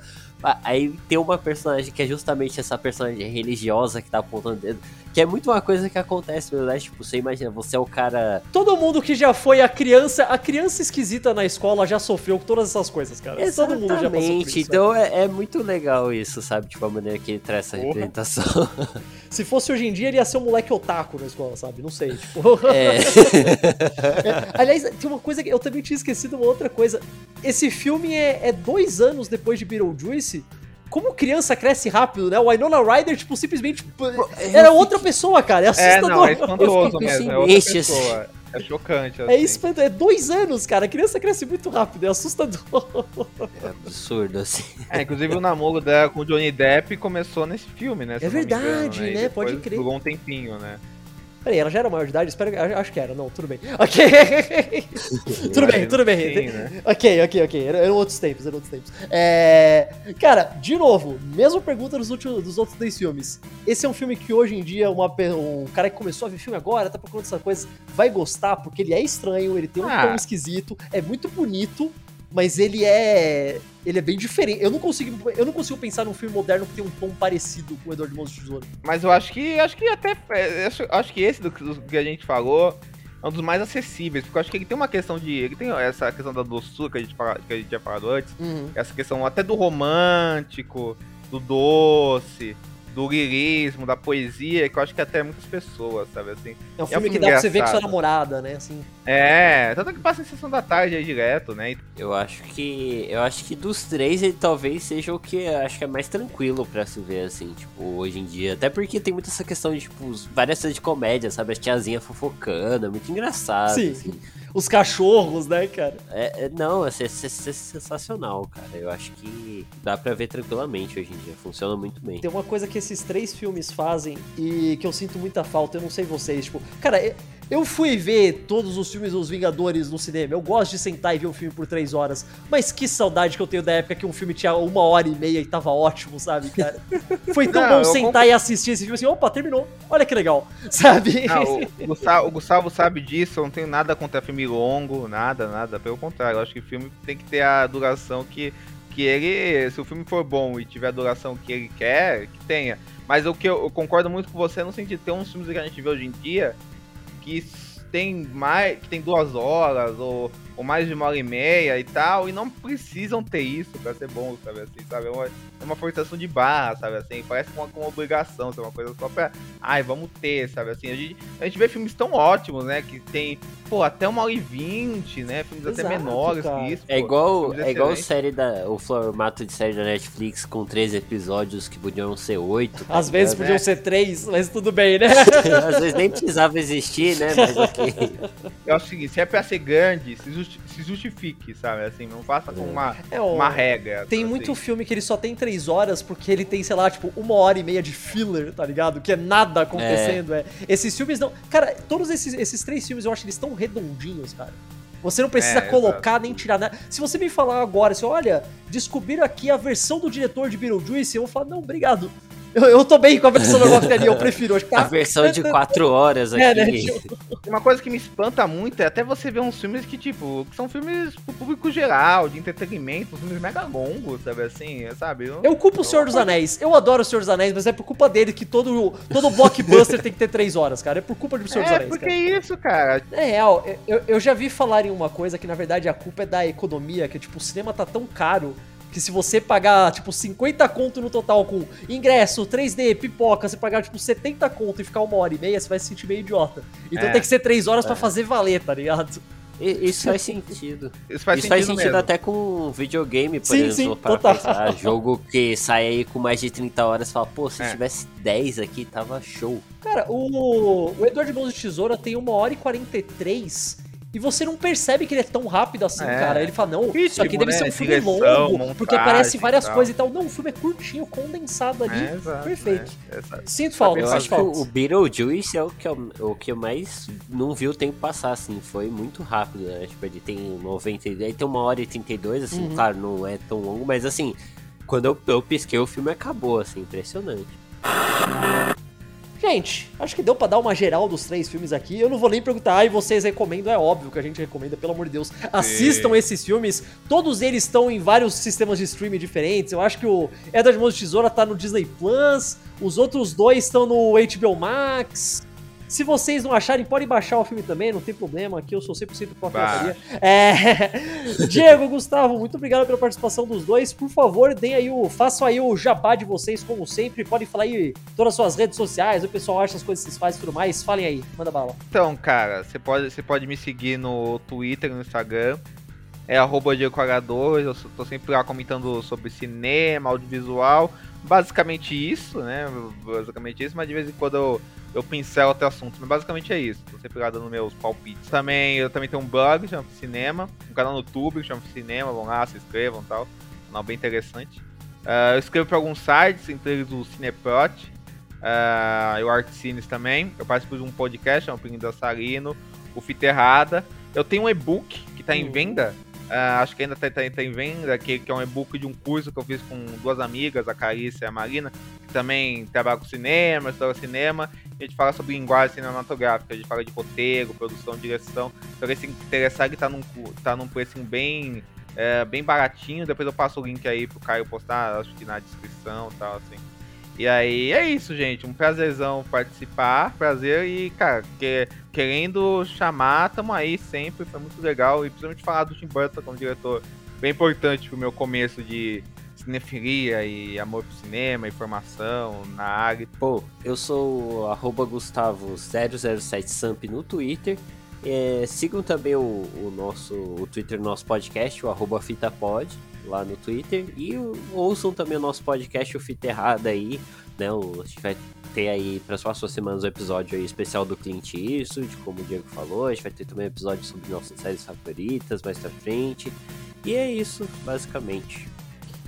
Aí tem uma personagem que é justamente essa personagem religiosa que tá apontando o dedo, que é muito uma coisa que acontece, né? Tipo, você imagina, você é o cara todo mundo que já foi a criança, a criança esquisita na escola já sofreu com todas essas coisas, cara. Todo mundo já passou por Exatamente, isso. então é, é muito legal isso, sabe? Tipo, a maneira que ele traz essa Porra. representação. Se fosse hoje em dia, ele ia ser um moleque otaku na escola, sabe? Não sei, tipo. É. É, aliás, tem uma coisa que eu também tinha esquecido, uma outra coisa. Esse filme é, é dois anos depois de Beetlejuice. Como criança cresce rápido, né? O Winona Ryder, tipo, simplesmente. Era outra pessoa, cara. É É, assustador. não, é espantoso mesmo. É outra mente, pessoa. É chocante. É assim. isso, é dois anos, cara. A criança cresce muito rápido, é assustador. É absurdo, assim. É, inclusive o namoro dela com o Johnny Depp começou nesse filme, né? É me engano, verdade, E né? Pode crer. Durou um tempinho, né? Peraí, ela já era maior de idade? Espero, acho que era, não, tudo bem. Ok. tudo bem, tudo bem. Sim, né? Ok, ok, ok. Eram, outros tempos, eram outros tempos. É... Cara, de novo, mesma pergunta dos, últimos, dos outros dois filmes. Esse é um filme que hoje em dia uma, um cara que começou a ver filme agora, tá procurando essa coisa, vai gostar, porque ele é estranho, ele tem um Ah. tom esquisito, é muito bonito, mas ele é. Ele é bem diferente. Eu não consigo. Eu não consigo pensar num filme moderno que tem um tom parecido com o Edward Mãos de Tesouro. Mas eu acho que acho que até é, acho, acho que esse do, do que a gente falou é um dos mais acessíveis, porque eu acho que ele tem uma questão de ele tem essa questão da doçura que a gente que a gente tinha falado antes, essa questão até do romântico, do doce, do lirismo, da poesia, que eu acho que até muitas pessoas, sabe assim. É um filme filme que dá pra você ver com sua engraçado. namorada, né? Assim. É, tanto que passa em sessão da tarde aí direto, né? E- Eu acho que. Eu acho que dos três ele talvez seja o que acho que é mais tranquilo pra se ver, assim, tipo, hoje em dia. Até porque tem muito essa questão de, tipo, várias cenas de comédia, sabe? As tiazinhas fofocando, é muito engraçado. Sim. assim. Os cachorros, né, cara? É, é- não, é, se- se- se- sensacional, cara. Eu acho que dá pra ver tranquilamente hoje em dia. Funciona muito bem. Tem uma coisa que esses três filmes fazem e que eu sinto muita falta, eu não sei vocês, tipo, cara, eu- fui ver todos os filmes dos Vingadores no cinema. Eu gosto de sentar e ver um filme por três horas, mas que saudade que eu tenho da época que um filme tinha uma hora e meia e tava ótimo, sabe, cara? Foi tão Não, bom sentar e assistir esse filme assim, opa, terminou. Olha que legal, sabe? Ah, o, Gustavo, o Gustavo sabe disso, eu não tenho nada contra filme longo, nada, nada. Pelo contrário, eu acho que o filme tem que ter a duração que, que ele. Se o filme for bom e tiver a duração que ele quer, que tenha. Mas o que eu, eu concordo muito com você no sentido de ter uns filmes que a gente vê hoje em dia que tem mais. que tem duas horas ou, ou mais de uma hora e meia e tal, e não precisam ter isso pra ser bom, sabe assim, sabe? É uma forçação de barra, sabe assim? Parece uma, uma obrigação, sabe? Uma coisa só pra. Ai, vamos ter, sabe assim? A gente, a gente vê filmes tão ótimos, né? Que tem, pô, até uma hora e vinte, né? Filmes até Exato, menores cara. que isso. É pô, igual, filmes é igual série da. O formato de série da Netflix com três episódios que podiam ser oito. tá Às vezes podiam ser três, mas tudo bem, né? Às vezes nem precisava existir, né? Mas ok. Eu acho o seguinte, se é pra ser grande, se, justi- se justifique, sabe? Assim, não faça com uma, É, ó, uma regra. Tem assim. muito filme que ele só tem três horas porque ele tem, sei lá, tipo, uma hora e meia de filler, tá ligado? Que é nada acontecendo. É. Esses filmes não. Cara, todos esses, esses três filmes eu acho que eles estão redondinhos, cara. Você não precisa É, colocar nem tirar nada. Se você me falar agora, assim, olha, descobriram aqui a versão do diretor de Beetlejuice, eu vou falar, não, obrigado. Eu, eu tô bem com a versão normal que tem ali, eu prefiro. Acho que A tá. versão de quatro horas aqui. É, né, tipo, Uma coisa que me espanta muito é até você ver uns filmes que, tipo, que são filmes pro público geral, de entretenimento, filmes mega longos, sabe assim, sabe? Eu- Eu culpo o Senhor dos Anéis. Eu adoro o Senhor dos Anéis, mas é por culpa dele que todo, todo blockbuster tem que ter três horas, cara. É por culpa do Senhor dos É, Anéis. porque cara. é isso, cara. É real, eu, eu já vi falarem uma coisa que na verdade a culpa é da economia, que tipo, o cinema tá tão caro que se você pagar, tipo, 50 conto no total com ingresso, 3D, pipoca, você pagar, tipo, 70 conto e ficar uma hora e meia, você vai se sentir meio idiota. Então É. tem que ser 3 horas pra fazer valer, tá ligado? Isso faz sentido. Isso faz Isso sentido, faz sentido até com videogame, por Sim, exemplo. sim, para total. pensar. Jogo que sai aí com mais de 30 horas, fala, pô, se É. tivesse 10 aqui, tava show. Cara, o, o Eduardo Mãos de Tesoura tem uma hora e 43 e você não percebe que ele é tão rápido assim, É. cara. Ele fala, não, isso aqui deve né? ser um filme Direção, longo, montagem porque aparece várias coisas e tal. Não, o filme é curtinho, condensado ali. É, exato, Perfeito. né? Essa- Sinto falta, Eu acho que falta. o Beetlejuice é o que eu, o que eu mais não vi o tempo passar, assim. Foi muito rápido, né? Tipo, ele tem 90... Ele tem uma hora e 32, assim. Uhum. Claro, não é tão longo, mas assim... Quando eu, eu pisquei, o filme acabou, assim. Impressionante. Gente, acho que deu pra dar uma geral dos três filmes aqui. Eu não vou nem perguntar, ai, vocês recomendam? É óbvio que a gente recomenda, pelo amor de Deus. Assistam esses filmes. Todos eles estão em vários sistemas de streaming diferentes. Eu acho que o Edward Mãos de Tesoura tá no Disney Plus. Os outros dois estão no HBO Max. Se vocês não acharem, podem baixar o filme também, não tem problema. Aqui eu sou 100% pró-pirataria. É... Diego, Gustavo, muito obrigado pela participação dos dois. Por favor, deem aí o, façam aí o jabá de vocês, como sempre. Podem falar aí todas as suas redes sociais, o pessoal acha as coisas que vocês fazem e tudo mais. Falem aí, manda bala. Então, cara, você pode, você pode me seguir no Twitter, no Instagram. É arroba Diego Quadrador, eu sou- tô sempre lá comentando sobre cinema, audiovisual. Basicamente isso, né? Basicamente isso, mas de vez em quando eu, eu pincelo até assuntos. Mas basicamente é isso. Tô sempre lá dando meus palpites. Também, eu também tenho um blog, chama Cinema. Um canal no YouTube que chama Cinema. Vão lá, se inscrevam e tal. Um canal bem interessante. Ah, eu escrevo para alguns sites, entre eles o Cineprot. uh, e o Art Cines também. Eu participo de um podcast, um Pinguim Dançarino, o Fita Errada. Eu tenho um e-book que tá em venda, uh, acho que ainda tá, tá, tá em venda, que, que, é um e-book de um curso que eu fiz com duas amigas, a Carícia e a Marina, também trabalham com cinema, história cinema. A gente fala sobre linguagem cinematográfica, a gente fala de roteiro, produção, direção. Então, se interessar, ele tá num, tá num preço bem é, bem baratinho. Depois eu passo o link aí pro Caio postar, acho que na descrição e tal, assim. E aí é isso, gente. Um prazerzão participar. Prazer e, cara, que, querendo chamar, tamo aí sempre. Foi muito legal. E principalmente falar do Tim Burton como diretor. Bem importante pro meu começo de cinefilia e amor pro cinema, informação na área. Pô, eu sou Gustavo007samp no Twitter. É, sigam também o, o, nosso o Twitter do nosso podcast, o arroba FitaPod, lá no Twitter. E ouçam também o nosso podcast, o Fita Errada aí, né? O, a gente vai ter aí para as próximas semanas o um episódio aí especial do Clint Eastwood, como o Diego falou. A gente vai ter também um episódio sobre nossas séries favoritas mais pra frente. E é isso, basicamente.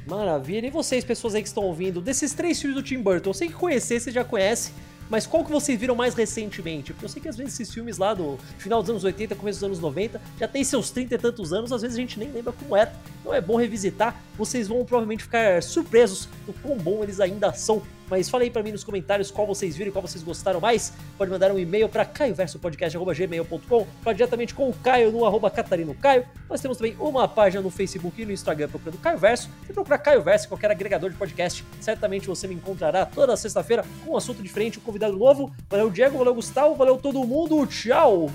Maravilha. E vocês, pessoas aí que estão ouvindo, desses três filmes do Tim Burton, eu sei que conhecer, você já conhece. Mas qual que vocês viram mais recentemente? Porque eu sei que às vezes esses filmes lá do final dos anos 80, começo dos anos 90, já tem seus 30 e tantos anos, às vezes a gente nem lembra como era. Então é bom revisitar, vocês vão provavelmente ficar surpresos do quão bom eles ainda são. Mas fala aí pra mim nos comentários qual vocês viram e qual vocês gostaram mais. Pode mandar um e-mail para caioversopodcast.gmail.com Fala diretamente com o Caio no arroba Catarino Caio. Nós temos também uma página no Facebook e no Instagram procurando Caio Verso. Se procurar Caio Verso, qualquer agregador de podcast, certamente você me encontrará toda sexta-feira com um assunto diferente, um convidado novo. Valeu, Diego, valeu, Gustavo, valeu todo mundo. Tchau!